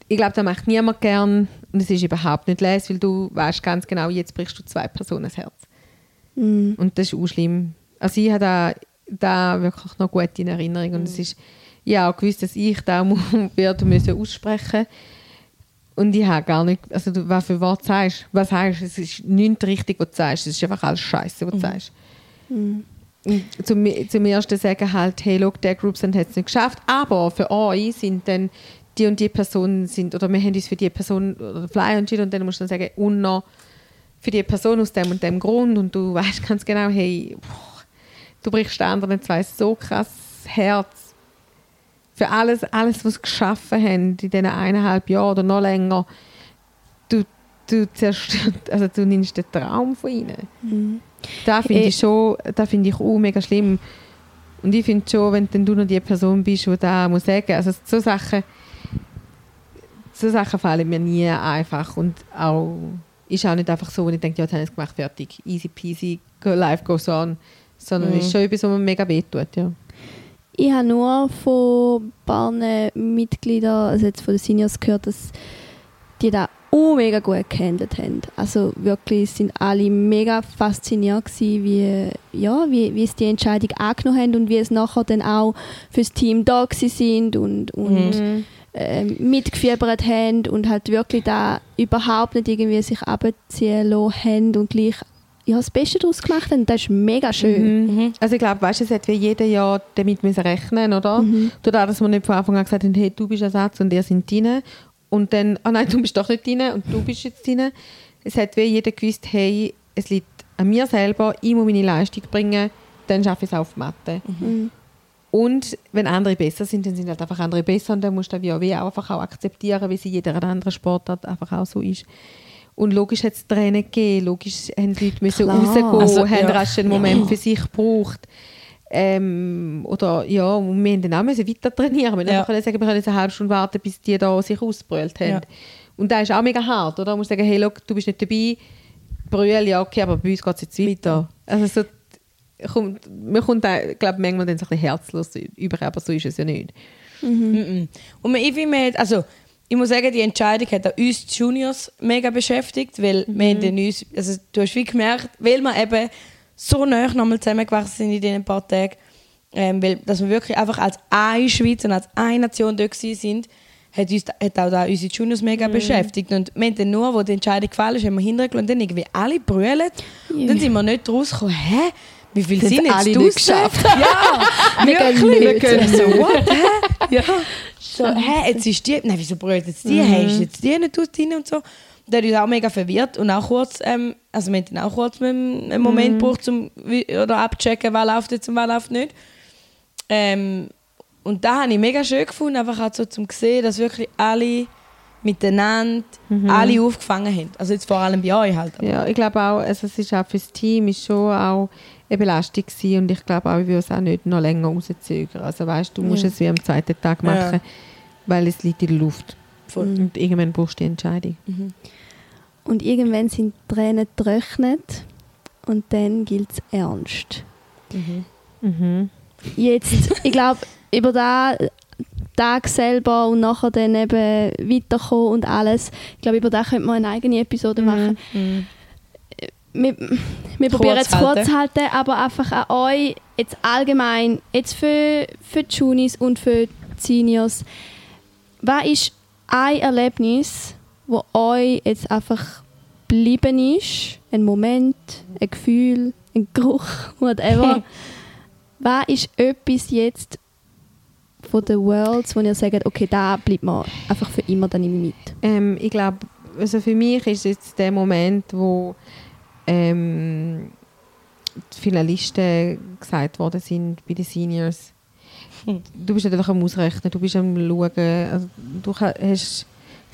ich glaube, das macht niemand gern und es ist überhaupt nicht leise, weil du weißt ganz genau, jetzt brichst du zwei Personen das Herz. Mhm. Und das ist auch schlimm. Also ich habe da, da wirklich noch gut in Erinnerung und es ist ja auch gewusst, dass ich da werde müssen aussprechen. Und ich habe gar nicht, also du, was für Wort sagst, was sagst, es ist nichts richtig, was du sagst, es ist einfach alles Scheiße, was du sagst. Und Zum, zum ersten sagen halt, hey, look, der Group hat es nicht geschafft, aber für euch sind dann die und die Personen sind, oder wir haben uns für die Person oder Flyer entschieden und dann musst du dann sagen, und noch für die Person aus dem und dem Grund und du weißt ganz genau, hey, boah, du brichst den anderen zwei so krass Herz für alles, alles was sie geschaffen haben in diesen eineinhalb Jahren oder noch länger. Du, du zerstörst, also du nimmst den Traum von ihnen. Da finde Eh. ich schon, da finde ich auch mega schlimm. Und ich finde schon, wenn dann du noch die Person bist, die da muss sagen, also so Sachen, so Sachen fallen mir nie einfach und auch ist auch nicht einfach so, wo ich denke, ja, jetzt habe ich es gemacht, fertig, easy peasy, life goes on, sondern Mhm. ist schon etwas, was mir mega wehtut, ja. Ich habe nur von ein paar Mitgliedern, also jetzt von den Seniors gehört, dass die da auch mega gut gehandelt haben. Also wirklich sind alle mega fasziniert gewesen, wie, ja, wie, wie sie die Entscheidung angenommen haben und wie es nachher dann auch fürs Team da sind und, und Mhm. ähm, mitgefiebert haben und halt wirklich da überhaupt nicht irgendwie sich abziehen lassen haben und gleich ja, das Beste daraus gemacht haben. Das ist mega schön. Mhm. Also ich glaube, weißt, es hat wie jeder Jahr damit müssen rechnen, oder? Mhm. Dadurch, dass wir nicht von Anfang an gesagt haben, hey, du bist Ersatz und ihr sind drin. Und dann, ah nein, du bist doch nicht drin und du bist jetzt drin. Es hat wie jeder gewusst, hey, es liegt an mir selber, ich muss meine Leistung bringen, dann schaffe ich es auf die Matte. Mhm. Und wenn andere besser sind, dann sind halt einfach andere besser und dann musst du wie auch einfach auch akzeptieren, wie es in jeder anderen Sportart einfach auch so ist. Und logisch hat es Tränen gegeben, logisch haben die Leute müssen Klar. rausgehen, Also, haben ja. rasch einen Moment für sich gebraucht. Ähm, oder ja, und wir haben dann auch müssen weiter trainieren. Wir Ja. ja. können sagen, wir können jetzt eine halbe Stunde warten, bis die da sich ausbrüllt haben. Ja. Und das ist auch mega hart, oder? Du musst sagen, hey, look, du bist nicht dabei, brüll, ja, okay, aber bei uns geht es jetzt weiter. Also so, kommt, man kommt, da, glaube manchmal dann so ein bisschen herzlos über, aber so ist es ja nicht. Mhm. Und ich finde, also ich muss sagen, die Entscheidung hat auch uns Juniors mega beschäftigt, weil wir haben dann uns, also du hast wie gemerkt, weil wir eben so nah nochmal zusammengewachsen sind in diesen paar Tagen, ähm, weil, dass wir wirklich einfach als eine Schweiz und als eine Nation dort sind, hat, uns, hat auch da unsere Juniors mega beschäftigt. Und wir haben dann nur, wo die Entscheidung gefallen ist, haben wir hintergeschaut und dann irgendwie alle brüllen. Und dann sind wir nicht rausgekommen, hä? wie viel sind jetzt alle nicht geschafft. Ja, wirklich. Wir gehen so, what? Hä? Ja. So, hä, jetzt ist die, nein, wieso brüllt jetzt die? Hä, ist jetzt die nicht aus drin und so? Der hat uns auch mega verwirrt und auch kurz, ähm, also wir haben auch kurz einen Moment gebraucht, um oder abzuchecken, wer läuft jetzt und wer läuft nicht. Ähm, und da habe ich mega schön gefunden, einfach auch so zum sehen, dass wirklich alle miteinander alle aufgefangen haben. Also jetzt vor allem bei euch halt. aber- Ja, ich glaube auch, also es ist auch für das Team ist schon auch eine Belastung gewesen und ich glaube auch, ich würde es auch nicht noch länger rauszögern. Also weißt du, du musst Ja. es wie am zweiten Tag Ja. machen, weil es liegt in der Luft. Voll. Und irgendwann brauchst du die Entscheidung. Und irgendwann sind die Tränen getrocknet und dann gilt es ernst. Mhm. Jetzt, ich glaube, über den Tag selber und nachher dann eben weiterkommen und alles, ich glaube, über das könnte man eine eigene Episode machen. Mhm. Wir, wir probieren es kurz zu halten, aber einfach an euch, jetzt allgemein, jetzt für, für die Junis und für die Seniors, was ist ein Erlebnis, wo euch jetzt einfach geblieben ist? Ein Moment, ein Gefühl, ein Geruch, whatever. was ist etwas jetzt von den Worlds, wo ihr sagt, okay, da bleibt mir einfach für immer dann mit? Ähm, ich glaube, also für mich ist jetzt der Moment, wo ähm, die Finalisten gesagt worden sind bei den Seniors. Du bist natürlich am Ausrechnen, du bist am Schauen. Also, du hast,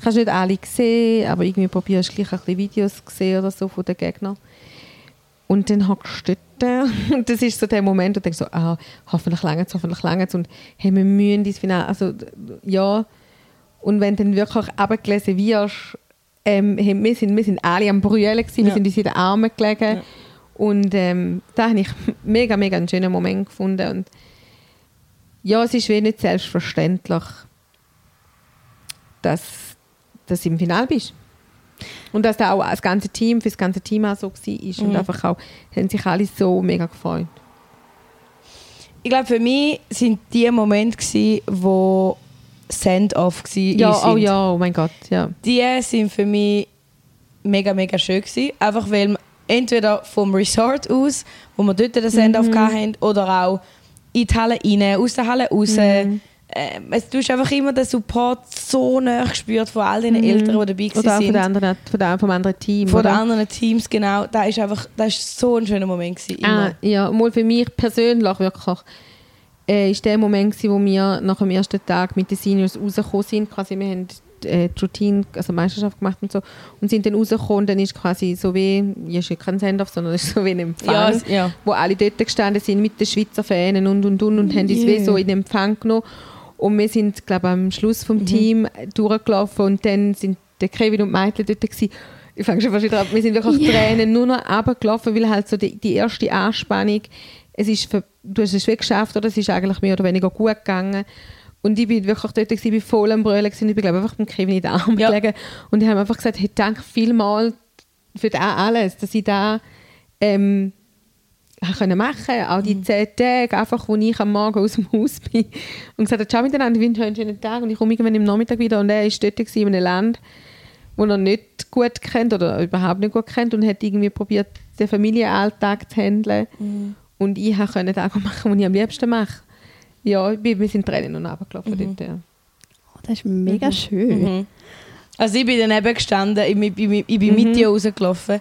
hast nicht alle gesehen, aber irgendwie probierst du gleich ein bisschen Videos gesehen oder so von den Gegnern. Und dann hockst du dort und das ist so der Moment, wo du denkst so, ah, hoffentlich lange hoffentlich lange und hey, wir müssen ins Finale. Also ja, und wenn du dann wirklich abgelesen wirst, ähm, wir, sind, wir sind alle am Brüllen, gewesen, wir Ja. sind uns in den Armen gelegen. Ja. Und ähm, da habe ich mega, mega einen schönen Moment gefunden. Und ja, es ist wie nicht selbstverständlich, dass, dass du im Finale bist. Und dass da auch das ganze Team, für das ganze Team auch so war. Und Mhm. einfach auch, haben sich alle so mega gefreut. Ich glaube, für mich sind die Momente, gewesen, wo Send-off war. Ja, oh ja, oh mein Gott, ja. Die sind für mich mega, mega schön gewesen. Einfach weil entweder vom Resort aus, wo wir dort den Send-off hatten, oder auch in die Halle rein, aus der Halle raus. Ähm, es, du hast einfach immer den Support so nah gespürt von all den Eltern, die dabei Oder auch von, waren. der anderen, von der, vom anderen Team. Von den oder? anderen Teams, genau. Das ist einfach das ist so ein schöner Moment. Gewesen, Ah, immer. ja, mal für mich persönlich wirklich äh, ist der Moment gewesen, wo wir nach dem ersten Tag mit den Seniors rausgekommen sind. Quasi, wir haben äh, die Routine, also Meisterschaft gemacht und so und sind dann rausgekommen und dann ist quasi so wie, hier ist ja kein Send-off, sondern es ist so wie ein Empfang, Ja, ja. wo alle dort gestanden sind mit den Schweizer Fänen und und und und haben uns wie Yeah. so in Empfang genommen und wir sind, glaube am Schluss vom Team durchgelaufen und dann sind der Kevin und die Mädchen dort gewesen. Ich fange schon fast wieder an. Wir sind wirklich Ja. Tränen nur noch runtergelaufen, weil halt so die, die erste Anspannung, es ist, ver- du hast es wirklich geschafft oder? Es ist eigentlich mehr oder weniger gut gegangen. Und ich bin wirklich dort, gewesen, ich bin voll am Brüllen gewesen. ich bin glaube einfach mit Kevin in den Arm Ja. gelegen. Und ich habe einfach gesagt, hey, danke vielmals für das alles, dass ich da ähm, können machen auch die zehn Tage, einfach, wo ich am Morgen aus dem Haus bin. Und gesagt habe, ciao miteinander, ich wünsche euch einen schönen Tag. Und ich komme irgendwann am Nachmittag wieder. Und er war dort in einem Land, wo er nicht gut kennt oder überhaupt nicht gut kennt und hat irgendwie probiert, den Familienalltag zu handeln und ich konnte das machen, was ich am liebsten mache. Ja, ich bin- wir sind Tränen und runtergelaufen dort, ja. Oh, das ist mega schön. Mhm. Also ich bin daneben gestanden, ich, bin- ich, bin- ich bin mit dir rausgelaufen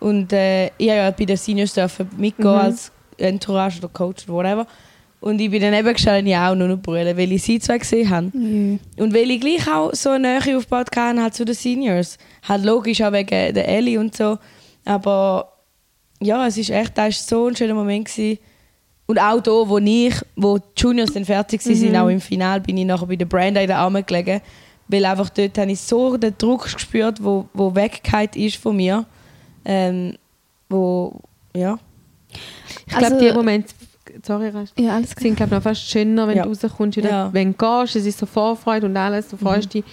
und äh, ich habe ja bei den Seniors dürfen mitgehen als Entourage oder Coach oder whatever. Und ich bin daneben gestanden, ich auch nur noch brüllen, weil ich sie zwei gesehen habe. Ja. Und weil ich gleich auch so eine Nähe aufgebaut hatte halt zu den Seniors. Halt logisch auch wegen der Ellie und so. Aber ja, es ist echt, das war so ein schöner Moment. Gewesen. Und auch da, wo ich, wo die Juniors dann fertig waren, sind, auch im Finale, bin ich nachher bei der Brenda in den Armen gelegen. Weil einfach dort habe ich so den Druck gespürt, wo, wo weggeht ist von mir. Ähm, wo, ja. Ich glaube, Also- die Momente, sorry, Rasch, Ja, alles sind glaube noch fast schöner, wenn Ja. du rauskommst, wieder, Ja. wenn du gehst, es ist so Vorfreude und alles, du freust dich,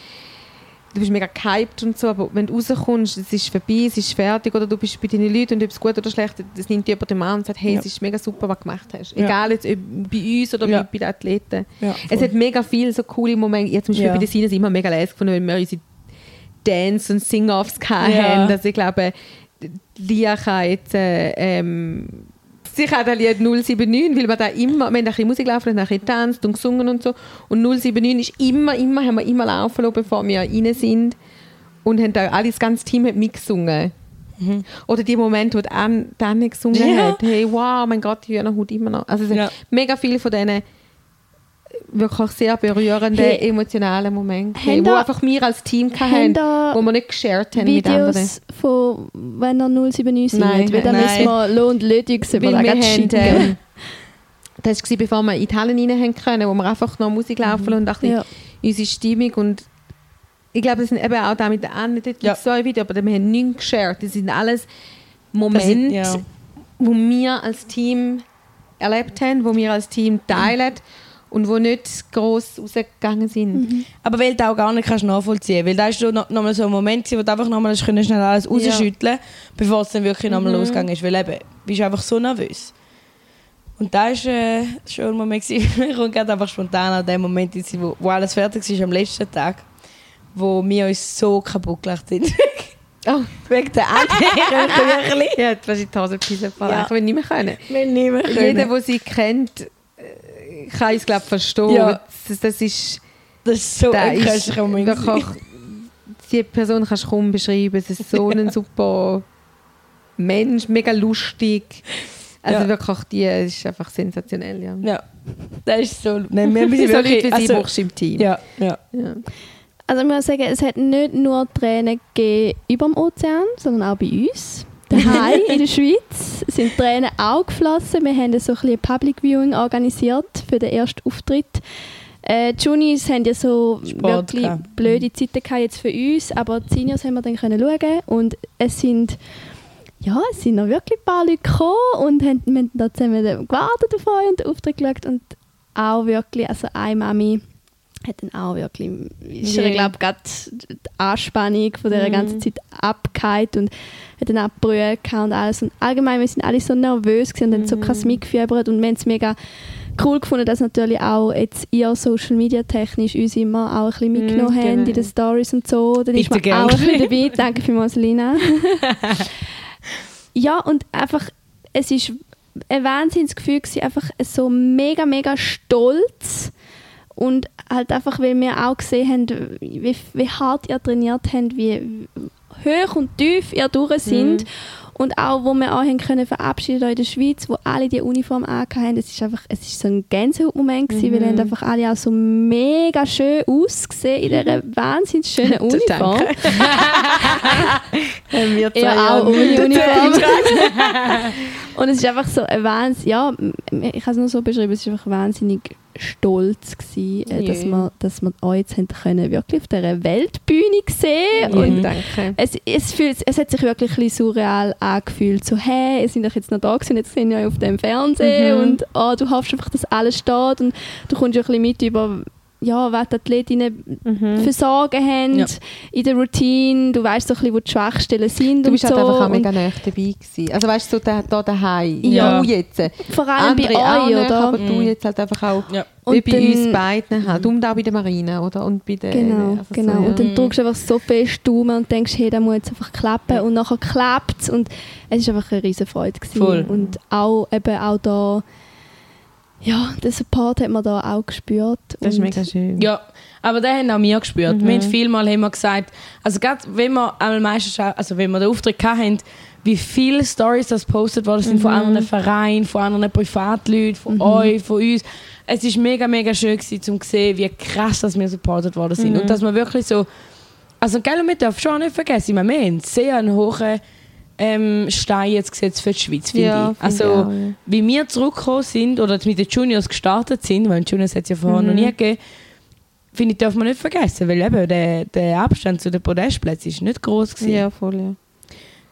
du bist mega gehypt und so, aber wenn du rauskommst, es ist vorbei, es ist fertig oder du bist bei deinen Leuten und ob es gut oder schlecht das nimmt jemand Mann und sagt, hey, Ja. es ist mega super, was du gemacht hast. Egal jetzt ob bei uns oder bei, bei den Athleten. Es hat mega viele so coole Momente, jetzt zum Beispiel bei den Sinus immer mega leise gefunden, wenn wir unsere Dance- und Sing-Offs hatten. Also ich glaube, Lia kann jetzt äh, ähm, sich auch das Lied 079, weil wir da immer, wir haben ein bisschen Musik laufen, dann ein bisschen getanzt und gesungen und so. Und 079 ist immer, immer, haben wir immer laufen lassen, bevor wir rein sind. Und haben da alles, das ganze Team hat mitgesungen. Oder die Momente, wo die Anne, gesungen Ja. hat. Hey, wow, mein Gott, die Hühnerhaut immer noch. Also es sind Ja. mega viele von diesen wirklich sehr berührenden, Hey. emotionalen Momente, hey, wo da- einfach wir als Team haben hatten, da wo wir nicht geshared haben mit anderen. Videos von, wenn er 079 singt, Nein, weil dann nein. müssen wir Lohn und Lötig Weil wir haben, ähm, das war, bevor wir in die Hallen rein können, wo wir einfach noch Musik laufen und auch Ja. unsere Stimmung und ich glaube, das sind eben auch da mit der Anne, dort Ja. gibt es so ein Video, aber wir haben nichts geshared. Das sind alles Momente, sind- ja. wo wir als Team erlebt haben, wo wir als Team teilen und wo nicht gross rausgegangen sind. Aber weil du auch gar nicht kannst nachvollziehen Weil da ist so noch, noch mal so ein Moment, wo du einfach nochmal schnell alles rausschütteln bevor es dann wirklich nochmal losgegangen ist. Weil eben, du bist einfach so nervös. Und da war äh, schon ein Moment, mir kommt gerade einfach spontan an den Moment, wo, wo alles fertig war am letzten Tag, wo wir uns so kaputt gelacht sind. Oh. Wegen der Küchli. Ja, du hast in die Hose gepisst, Ja. ja. ich will nicht mehr können. Wir nicht mehr können. Jeder, der sie kennt, kann es glaube verstehen. Ja. Das, das ist, das ist so da ist die Person kannst du kaum beschreiben. Es ist so ein super Mensch, mega lustig. Also Ja. wirklich, die ist einfach sensationell. Ja. Ja, das ist so... Nein, wir müssen so Leute wirklich... wie sie Also, brauchst du im Team. ja, ja. Ja. Also ich muss sagen, es hat nicht nur Tränen gegeben über dem Ozean, sondern auch bei uns. Daheim in der Schweiz sind Tränen auch geflossen. Wir haben so ein bisschen Public Viewing organisiert für den ersten Auftritt. Äh, die haben ja so Sport wirklich gehabt. blöde Zeiten gehabt jetzt für uns, aber die Seniors haben wir dann können schauen und es sind ja, es sind noch wirklich ein paar Leute gekommen und haben, wir haben da zusammen gewartet auf euch und den Auftritt geschaut und auch wirklich, also eine Mami hat dann auch wirklich, ist Yeah. glaube gerade die Anspannung von dieser Mhm. ganzen Zeit abgehalten und hat dann auch Brühe und alles und allgemein, wir sind alle so nervös und haben so Mhm. krass mitgefiebert und wir haben es mega cool gefunden, dass natürlich auch jetzt ihr Social Media technisch uns immer auch ein bisschen Mhm, mitgenommen haben genau. in den Stories und so. Dann ist Bitte man auch ein bisschen dabei. Danke vielmals, Lina. ja, und einfach, es ist ein Wahnsinnsgefühl gewesen, einfach so mega, mega stolz und halt einfach, weil wir auch gesehen haben, wie, wie hart ihr trainiert habt, wie hoch und tief ihr durch sind. Und auch, wo wir auch haben können verabschieden in der Schweiz, wo alle die Uniform angehabt haben, es ist einfach, es ist so ein Gänsehautmoment gewesen, weil haben einfach alle auch so mega schön ausgesehen in dieser wahnsinnig schönen Uniform. Haben wir zwei Ja, auch ohne Uniform. Und es ist einfach so ein Wahnsinn, ja, ich kann es nur so beschreiben, es ist einfach wahnsinnig stolz gewesen, äh, dass wir, dass wir euch jetzt haben können, wirklich auf dieser Weltbühne sehen Ja, und danke. es, es, fühlt, es hat sich wirklich ein bisschen surreal angefühlt, so hey, ihr seid doch jetzt noch da gewesen, jetzt sind wir auf dem Fernsehen Mhm. und oh, du hoffst einfach, dass alles steht und du kommst ja ein bisschen mit über ja, was die Athletinnen Mhm. für Sorgen haben Ja. in der Routine, du weißt so ein bisschen, wo die Schwachstellen sind Du und bist so. halt einfach auch mega nah dabei gewesen. Also weißt du, so da, da daheim. Ja. Du jetzt. vor allem Andere bei auch euch, oder? aber du Mhm. jetzt halt einfach auch Ja. wie Und bei dann- uns beiden halt. Und auch bei der Marina, oder? Und bei der, Genau, also genau. So, ja. Und dann drückst du einfach so fest Daumen und denkst, hey, das muss jetzt einfach klappen. Und nachher klappt es. Und es war einfach eine riesen Freude. Gewesen. Voll. Und auch, eben auch da, ja, den Support hat man da auch gespürt. Das ist mega schön. Ja, aber den haben auch wir gespürt. Mhm. Wir haben vielmal haben wir gesagt, also gerade wenn wir einmal Meisterschaft, also wenn wir den Auftritt hatten, wie viele Stories das postet worden sind von Mhm. anderen Vereinen, von anderen Privatleuten, von euch, von uns. Es ist mega, mega schön gewesen, um zu sehen, wie krass dass wir supportet worden sind. Mhm. Und dass man wirklich so, also gell, und wir dürfen schon auch nicht vergessen, ich meine, wir haben sehr einen hohen ähm, Stein jetzt gesetzt für die Schweiz, finde Ja, ich. finde Also, ich auch, ja. wie wir zurückgekommen sind oder mit den Juniors gestartet sind, weil Juniors hat es ja vorher Mhm. noch nie gegeben, finde ich, darf man nicht vergessen, weil eben der, der Abstand zu den Podestplätzen ist nicht groß gewesen. Ja, voll, ja.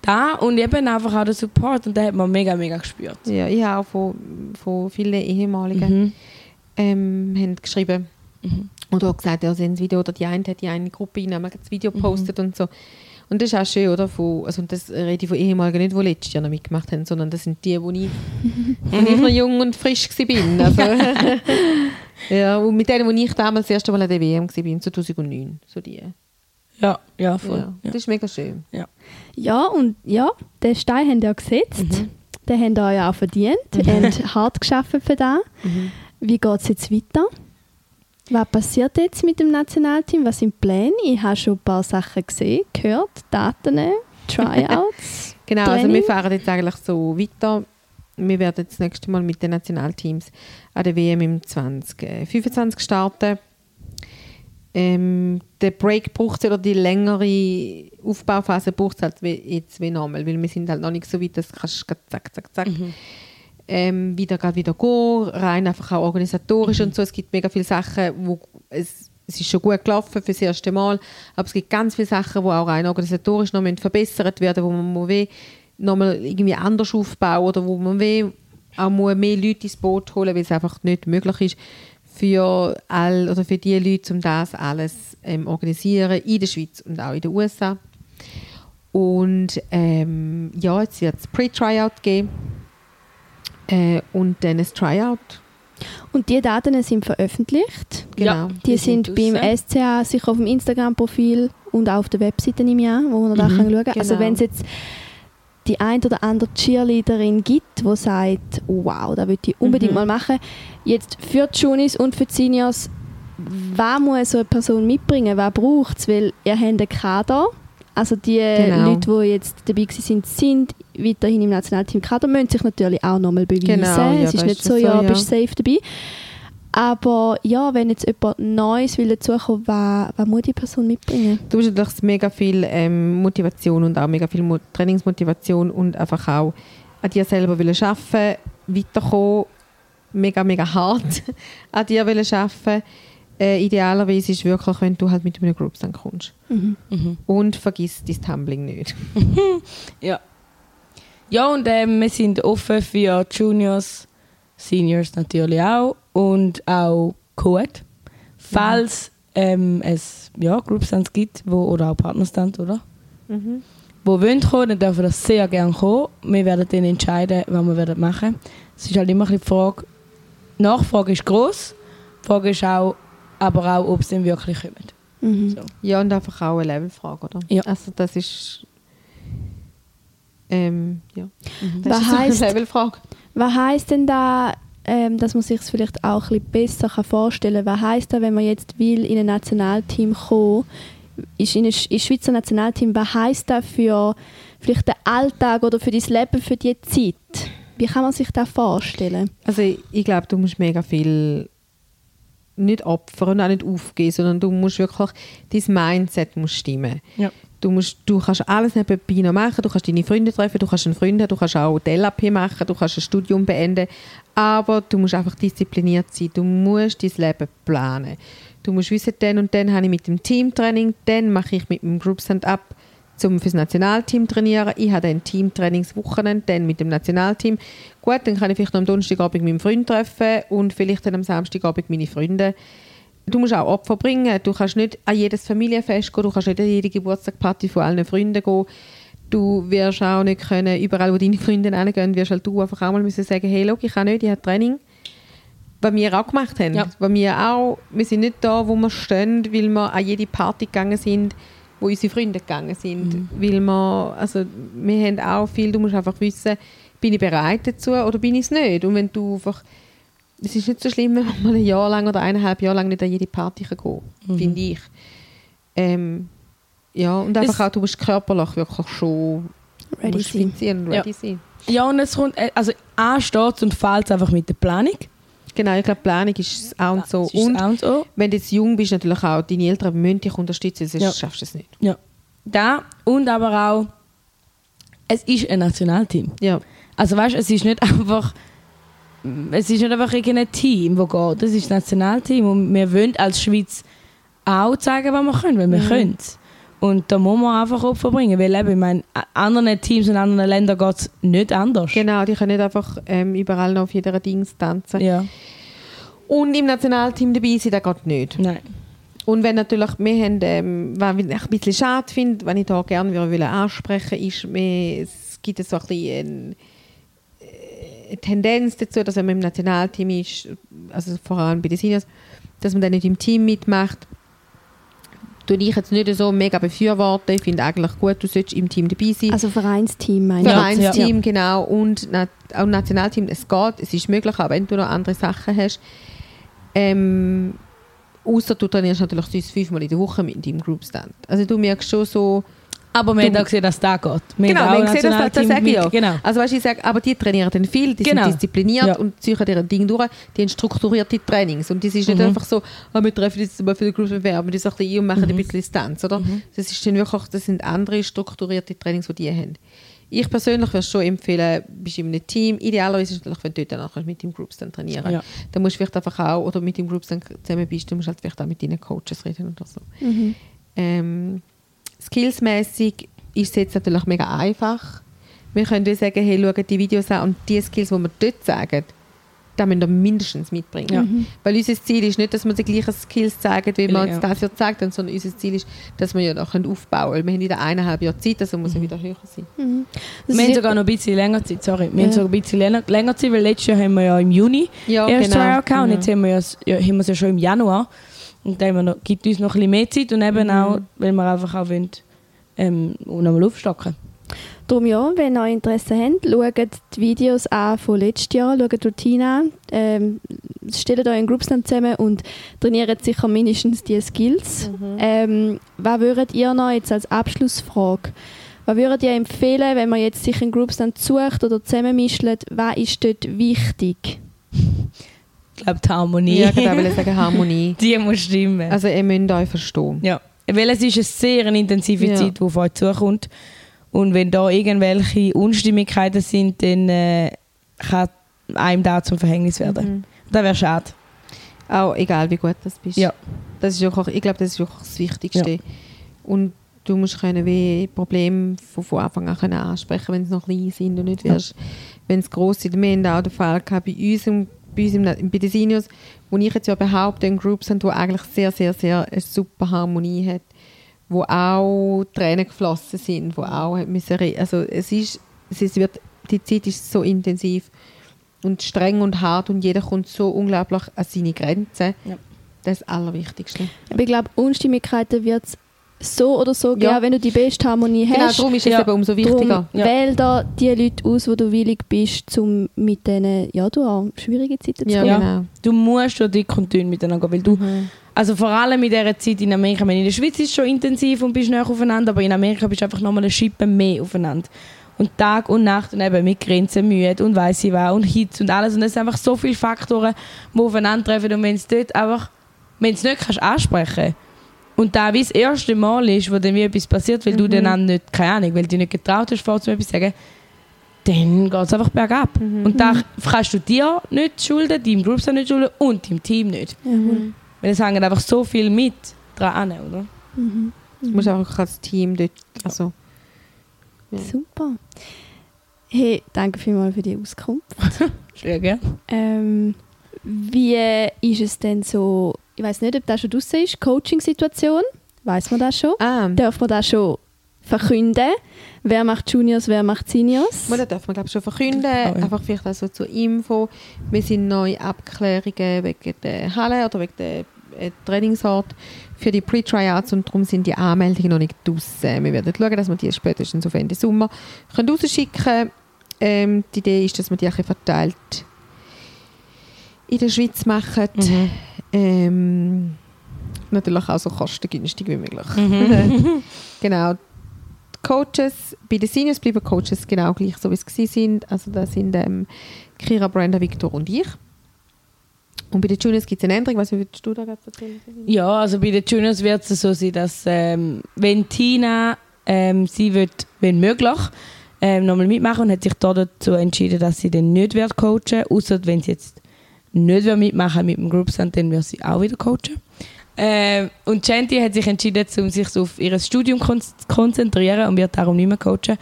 Da und eben einfach auch der Support und den hat man mega, mega gespürt. Ja, ich habe auch von, von vielen ehemaligen Mhm. ähm, haben geschrieben Mhm. oder auch gesagt, ja, sie haben das Video oder die eine hat die eine Gruppe haben das Video Mhm. gepostet und so. Und das ist auch schön, oder? Von, also und das rede ich von ehemaligen nicht, die letztes Jahr noch mitgemacht haben, sondern das sind die, wo ich, wo ich noch jung und frisch war. Also, ja, und mit denen, wo ich damals das erste Mal an der WM war, 2009. So die. Ja, ja, voll. Ja, Ja. das ist mega schön. Ja, und ja, den Stein haben ja gesetzt. Mhm. Den habt ihr euch auch verdient. Ihr habt hart geschafft für das. Wie geht es jetzt weiter? Was passiert jetzt mit dem Nationalteam? Was sind die Pläne? Ich habe schon ein paar Sachen gesehen, gehört, Daten, Tryouts. Genau, also Training? wir fahren jetzt eigentlich so weiter. Wir werden das nächste Mal mit den Nationalteams an der WM im 2025 starten. Ähm, der Break braucht oder die längere Aufbauphase braucht es halt wie, jetzt wie normal, weil wir sind halt noch nicht so weit, dass du kannst zack, zack, zack ähm, wieder, grad wieder gehen, rein einfach auch organisatorisch und so. Es gibt mega viele Sachen, wo es, es ist schon gut gelaufen für das erste Mal, aber es gibt ganz viele Sachen, die auch rein organisatorisch noch verbessert werden, wo man wie nochmal irgendwie anders aufbauen oder wo man wie auch muss mehr Leute ins Boot holen, weil es einfach nicht möglich ist für all oder für die Leute, um das alles ähm, organisieren in der Schweiz und auch in den USA. Und ähm, ja, jetzt wird es Pre-Tryout geben äh, und dann ein Tryout. Und die Daten sind veröffentlicht. Genau. Ja. Die, sind beim draussen. SCA sicher auf dem Instagram-Profil und auch auf der Webseite ich an, wo man da Mhm, kann schauen kann. Also genau. wenn es jetzt die ein oder andere Cheerleaderin gibt, die sagt, wow, da würde ich unbedingt Mhm. mal machen. Jetzt für die Junis und für die Seniors, was muss so eine Person mitbringen, was braucht es? Weil ihr habt einen Kader, also die Genau. Leute, die jetzt dabei gewesen sind, sind weiterhin im Nationalteam Kader, müssen sich natürlich auch nochmal beweisen. Genau, ja, es ist nicht so, so, ja, ja. bist safe dabei. Aber ja, wenn jetzt jemand Neues will dazukommen, was, was muss die Person mitbringen? Du hast natürlich mega viel ähm, Motivation und auch mega viel Mo Trainingsmotivation und einfach auch an dir selber wollen arbeiten, weiterkommen, mega, mega hart an dir wollen arbeiten. Äh, idealerweise ist wirklich, wenn du halt mit einem Group dann kommst. Mhm. Mhm. Und vergiss dein Tumbling nicht. Ja. Ja, und ähm, wir sind offen für Juniors, Seniors natürlich auch und auch Co-Ed. Falls ähm, es ja, Groupstands gibt wo, oder auch Partnerstands, oder? Wo wollen kommen, dann dürfen das sehr gerne kommen. Wir werden dann entscheiden, was wir werden machen Es ist halt immer ein bisschen die Frage, die Nachfrage ist gross, die Frage ist auch, aber auch, ob sie dann wirklich kommen. Mhm. So. Ja, und einfach auch eine Levelfrage, oder? Ja. Also das ist... Ähm, ja. Das Was ist heisst- eine Levelfrage. Was heisst denn da, ähm, dass man sich es vielleicht auch ein bisschen besser kann vorstellen kann? Was heisst da, wenn man jetzt will in ein Nationalteam kommen ist in ein Schweizer Nationalteam, was heisst das für vielleicht den Alltag oder für dein Leben, für die Zeit? Wie kann man sich das vorstellen? Also ich, ich glaube, du musst mega viel nicht opfern und auch nicht aufgeben, sondern du musst wirklich, dein Mindset muss stimmen. Ja. Du, musst, du kannst alles nebenbei noch machen, du kannst deine Freunde treffen, du kannst einen Freund haben, du kannst auch LAP machen, du kannst ein Studium beenden, aber du musst einfach diszipliniert sein, du musst dein Leben planen. Du musst wissen, dann und dann habe ich mit dem Teamtraining, dann mache ich mit dem Group Stand-Up zum fürs Nationalteam trainieren. Ich habe dann Teamtrainingswochenende, dann mit dem Nationalteam. Gut, dann kann ich vielleicht noch am Donnerstagabend meinen Freund treffen und vielleicht dann am Samstagabend meine Freunde. Du musst auch Opfer bringen. Du kannst nicht an jedes Familienfest gehen, du kannst nicht an jede Geburtstagsparty von allen Freunden gehen. Du wirst auch nicht können, überall wo deine Freunde hingehen, wirst halt du einfach auch mal müssen sagen, hey, schau, ich kann nicht, ich habe Training. Was wir auch gemacht haben. Ja. Was wir auch, wir sind nicht da, wo wir stehen, weil wir an jede Party gegangen sind, wo unsere Freunde gegangen sind. Weil wir, also, wir haben auch viel, du musst einfach wissen, bin ich bereit dazu oder bin ich es nicht? Und wenn du einfach, es ist nicht so schlimm, wenn man ein Jahr lang oder eineinhalb Jahre lang nicht an jede Party kann gehen kann, finde ich. Ähm, ja, und einfach Es- auch, du musst körperlich wirklich schon Ready sein. ready sein. Ja, und es kommt, äh, also A steht und fällt einfach mit der Planung. Genau, ich glaube, Planung ist auch und so. Und das A und O. wenn du jetzt jung bist, natürlich auch, deine Eltern müssen dich unterstützen, sonst Ja. schaffst du es nicht. Ja. Da und aber auch, es ist ein Nationalteam. Ja, Also weißt, es ist nicht einfach, es ist nicht einfach irgendein Team, das geht. Das ist das Nationalteam und wir wollen als Schweiz auch zeigen, was wir können, weil wir Mhm. können Und da muss man einfach Opfer bringen, weil eben, ich meine, anderen Teams in anderen Ländern geht es nicht anders. genau, die können nicht einfach ähm, überall noch auf jeder Dings tanzen. Ja, Und im Nationalteam dabei sein, das geht nicht. nein. Und wenn natürlich, wir haben, ähm, was ich ein bisschen schade finde, was ich da gerne würde ansprechen ist, wir, es gibt so ein bisschen äh, eine Tendenz dazu, dass wenn man im Nationalteam ist, also vor allem bei den Seniors, dass man dann nicht im Team mitmacht. Tue ich jetzt nicht so mega befürworten. Ich finde eigentlich gut, du solltest im Team dabei sein. Also Vereinsteam, meine ich. Vereinsteam, genau. Und na auch Nationalteam, es geht, es ist möglich, aber wenn du noch andere Sachen hast. Ähm, Außer du trainierst natürlich sonst fünfmal in der Woche mit deinem Groupstand. Also du merkst schon so... Aber wir haben auch gesehen, dass das geht. Wir Genau, haben auch wir sehen das, das sage ich auch. Genau. Also weißt, du, ich sage, aber die trainieren dann viel, die Genau. sind diszipliniert Ja. und ziehen ihr Ding durch. Die haben strukturierte Trainings. Und das ist nicht Mhm. einfach so, ah, wir treffen jetzt mal für den Groupsbewerb, die so ein und machen Mhm. ein bisschen Distanz, oder? Das, ist dann wirklich, das sind andere strukturierte Trainings, die die haben. Ich persönlich würde schon empfehlen, bist in einem Team. Idealerweise ist es natürlich, wenn du dort dann auch mit deinem Groups dann trainieren Ja. Dann musst du vielleicht einfach auch, oder mit dem Groups dann zusammen bist, du musst halt vielleicht auch mit deinen Coaches reden oder so. Mhm. Ähm, skillsmäßig ist es jetzt natürlich mega einfach. Wir können dir sagen, hey, schau die Videos an und die Skills, die wir dort sagen, da müssen wir mindestens mitbringen. Ja. Weil unser Ziel ist nicht, dass wir die gleichen Skills zeigen, wie wir Ja. jetzt das Jahr gezeigt haben, sondern unser Ziel ist, dass wir ja noch aufbauen können. Wir haben wieder eineinhalb Jahre Zeit, also muss es wieder höher sein. Mhm. Das Wir ist haben sogar noch ein bisschen länger Zeit, sorry. Wir Ja. haben sogar ein bisschen länger, länger Zeit, weil letztes Jahr haben wir ja im Juni Ja, erst zwei Jahre gehabt und Mhm. jetzt haben wir, ja, haben wir es ja schon im Januar. Und da haben wir noch, gibt uns noch ein bisschen mehr Zeit und eben Mhm. auch, weil wir einfach auch wollen, ähm, nochmal aufstocken. Darum ja, wenn ihr Interesse habt, schaut die Videos an von letztes Jahr, schaut die Routine an, ähm, stellt euch in Groups dann zusammen und trainiert sicher mindestens die Skills. Ähm, was würdet ihr noch jetzt als Abschlussfrage, was würdet ihr empfehlen, wenn man jetzt sich in Groups dann sucht oder zusammenmischt, was ist dort wichtig? Ich glaube, die Harmonie. Ja, genau, ich sagen Harmonie. die muss stimmen. Also ihr müsst euch verstehen. Ja, weil es ist eine sehr intensive Ja. Zeit, die auf euch zukommt. Und wenn da irgendwelche Unstimmigkeiten sind, dann äh, kann einem da zum Verhängnis werden. Mhm. Das wäre schade. Auch egal, wie gut du bist. Ja. Das ist wirklich, ich glaube, das ist wirklich das Wichtigste. Und du musst können wie Probleme von, von Anfang an können ansprechen, wenn sie noch klein sind und nicht wirst, wenn es gross sind. Wir haben auch den Fall gehabt bei uns, im, bei, uns im, bei den Seniors, wo ich jetzt ja behaupte, in Groups sind, wo eigentlich sehr, sehr, sehr eine super Harmonie hat, wo auch Tränen geflossen sind, wo auch hat müssen, also es ist, es wird, die Zeit ist so intensiv und streng und hart und jeder kommt so unglaublich an seine Grenzen. Ja. Das ist das Allerwichtigste. Aber ich glaube, Unstimmigkeiten wird es so oder so Ja. geben, wenn du die beste Harmonie Genau, hast. darum ist es Ja. eben umso wichtiger. Ja. wähl da die Leute aus, wo du willig bist, um mit denen ja, du auch schwierige Zeiten zu Ja, Ja. genau. Du musst schon dick und dünn miteinander gehen, weil du, also vor allem in dieser Zeit in Amerika, meine, in der Schweiz ist es schon intensiv und bist näher aufeinander, aber in Amerika bist du einfach nochmal eine Schippe mehr aufeinander. Und Tag und Nacht und eben mit Grenzen müde und weiss ich was und Hitze und alles. Und es sind einfach so viele Faktoren, die aufeinandertreffen. Und wenn es dort einfach, wenn es nicht kannst ansprechen und da wie das erste Mal ist, wo dann wie etwas passiert, weil du dann auch nicht, keine Ahnung, weil du dich nicht getraut hast, vorher zu etwas zu sagen, dann geht es einfach bergab. Und da kannst du dir nicht schulden, deinem Group nicht schulden und deinem Team nicht. Mhm. Weil es hängt einfach so viel mit dran, an, oder? Mhm. Du musst einfach als Team dort, also Ja. Super. Hey, danke vielmals für die Auskunft. Sehr gerne. Ähm, wie ist es denn so, ich weiß nicht, ob das schon draussen ist, Coaching-Situation? Weiß man das schon? ah, Darf man das schon verkünden? Wer macht Juniors, wer macht Seniors? Mal, das darf man glaube schon verkünden. Oh, ja. Einfach vielleicht auch so zur Info. Wir sind neue Abklärungen wegen der Halle oder wegen der äh, Trainingsort für die Pre-Tryouts und darum sind die Anmeldungen noch nicht draussen. Wir werden schauen, dass wir die spätestens auf Ende Sommer können rausschicken ähm, Die Idee ist, dass wir die ein verteilt in der Schweiz machen. Mhm. Ähm, natürlich auch so kostengünstig wie möglich. genau. Die Coaches, bei den Seniors bleiben die Coaches genau gleich, so wie es gewesen sind. Also das sind ähm, Kira, Brenda, Victor und ich. Und bei den Juniors gibt es eine Änderung. Was würdest du da gerade erzählen? Ja, also bei den Juniors wird es so sein, dass ähm, wenn Tina ähm, sie wird, wenn möglich, ähm, nochmal mitmachen und hat sich da dazu entschieden, dass sie dann nicht wird coachen, außer wenn sie jetzt nicht mitmachen mit dem Groupstand, dann wird sie auch wieder coachen. Ähm, und Chanty hat sich entschieden, um sich auf ihr Studium kon zu konzentrieren und wird darum nicht mehr coachen.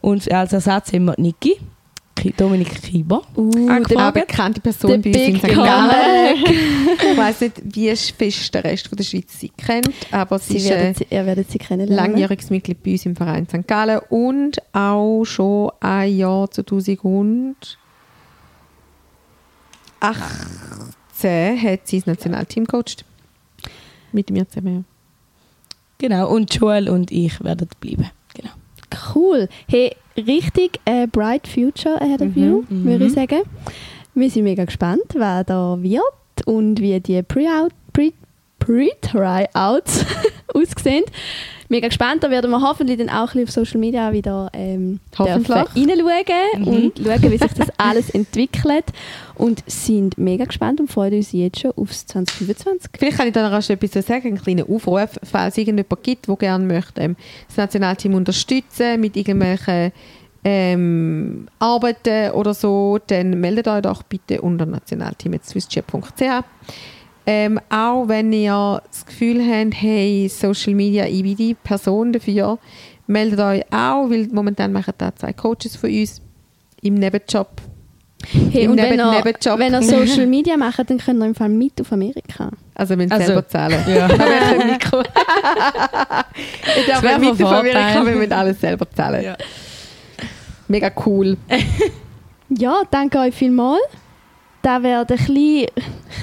Und als Ersatz haben wir Niki, Ki- Dominik Kieber. Uh, Eine bekannte Person bei uns in St. Gallen. Ich weiss nicht, wie fest der Rest von der Schweiz sie kennt, aber sie, Sie ist werden ein sie, ihr werdet sie kennenlernen. langjähriges Mitglied bei uns im Verein St. Gallen und auch schon ein Jahr 2018 hat sie das Nationalteam gecoacht. Mit mir zusammen, Genau, und Joel und ich werden bleiben. Genau. Cool. Hey, richtig äh, bright future ahead of you, Mhm. würde ich sagen. Wir sind mega gespannt, wer da wird und wie die Pre-Out, Pre- Pre-Tryouts aussehen. Mega gespannt, da werden wir hoffentlich dann auch ein bisschen auf Social Media wieder ähm, reinschauen Mhm. und schauen, wie sich das alles entwickelt. Und sind mega gespannt und freuen uns jetzt schon aufs 2025. Vielleicht kann ich da noch schon etwas sagen, einen kleinen Aufruf, falls es irgendjemand gibt, der gerne möchte, ähm, das Nationalteam unterstützen mit irgendwelchen ähm, Arbeiten oder so, dann meldet euch doch bitte unter nationalteam.swisschef.ch. Ähm, auch wenn ihr das Gefühl habt, hey, Social Media, ich bin die Person dafür, meldet euch auch, weil momentan machen da zwei Coaches von uns im Nebenjob. Hey, Im und Neben- wenn ihr, Nebenjob. wenn ihr Social Media macht, dann könnt ihr im Fall mit auf Amerika. Also wir müssen Also, selber zahlen. Ja. Mikro. ich nicht mit auf Amerika, wir müssen alles selber zahlen. Ja. Mega cool. Ja, danke euch vielmals. Das wäre ein kleiner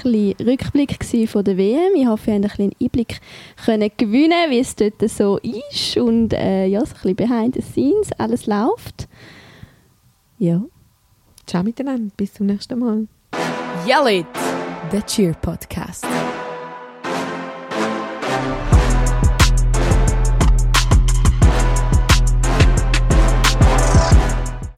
klein Rückblick von der WM. Ich hoffe, ihr habt einen kleinen Einblick können gewinnen wie es dort so ist und äh, ja, so ein bisschen behind the scenes, alles läuft. Ja. Ciao miteinander, bis zum nächsten Mal. Yell it! The Cheer Podcast.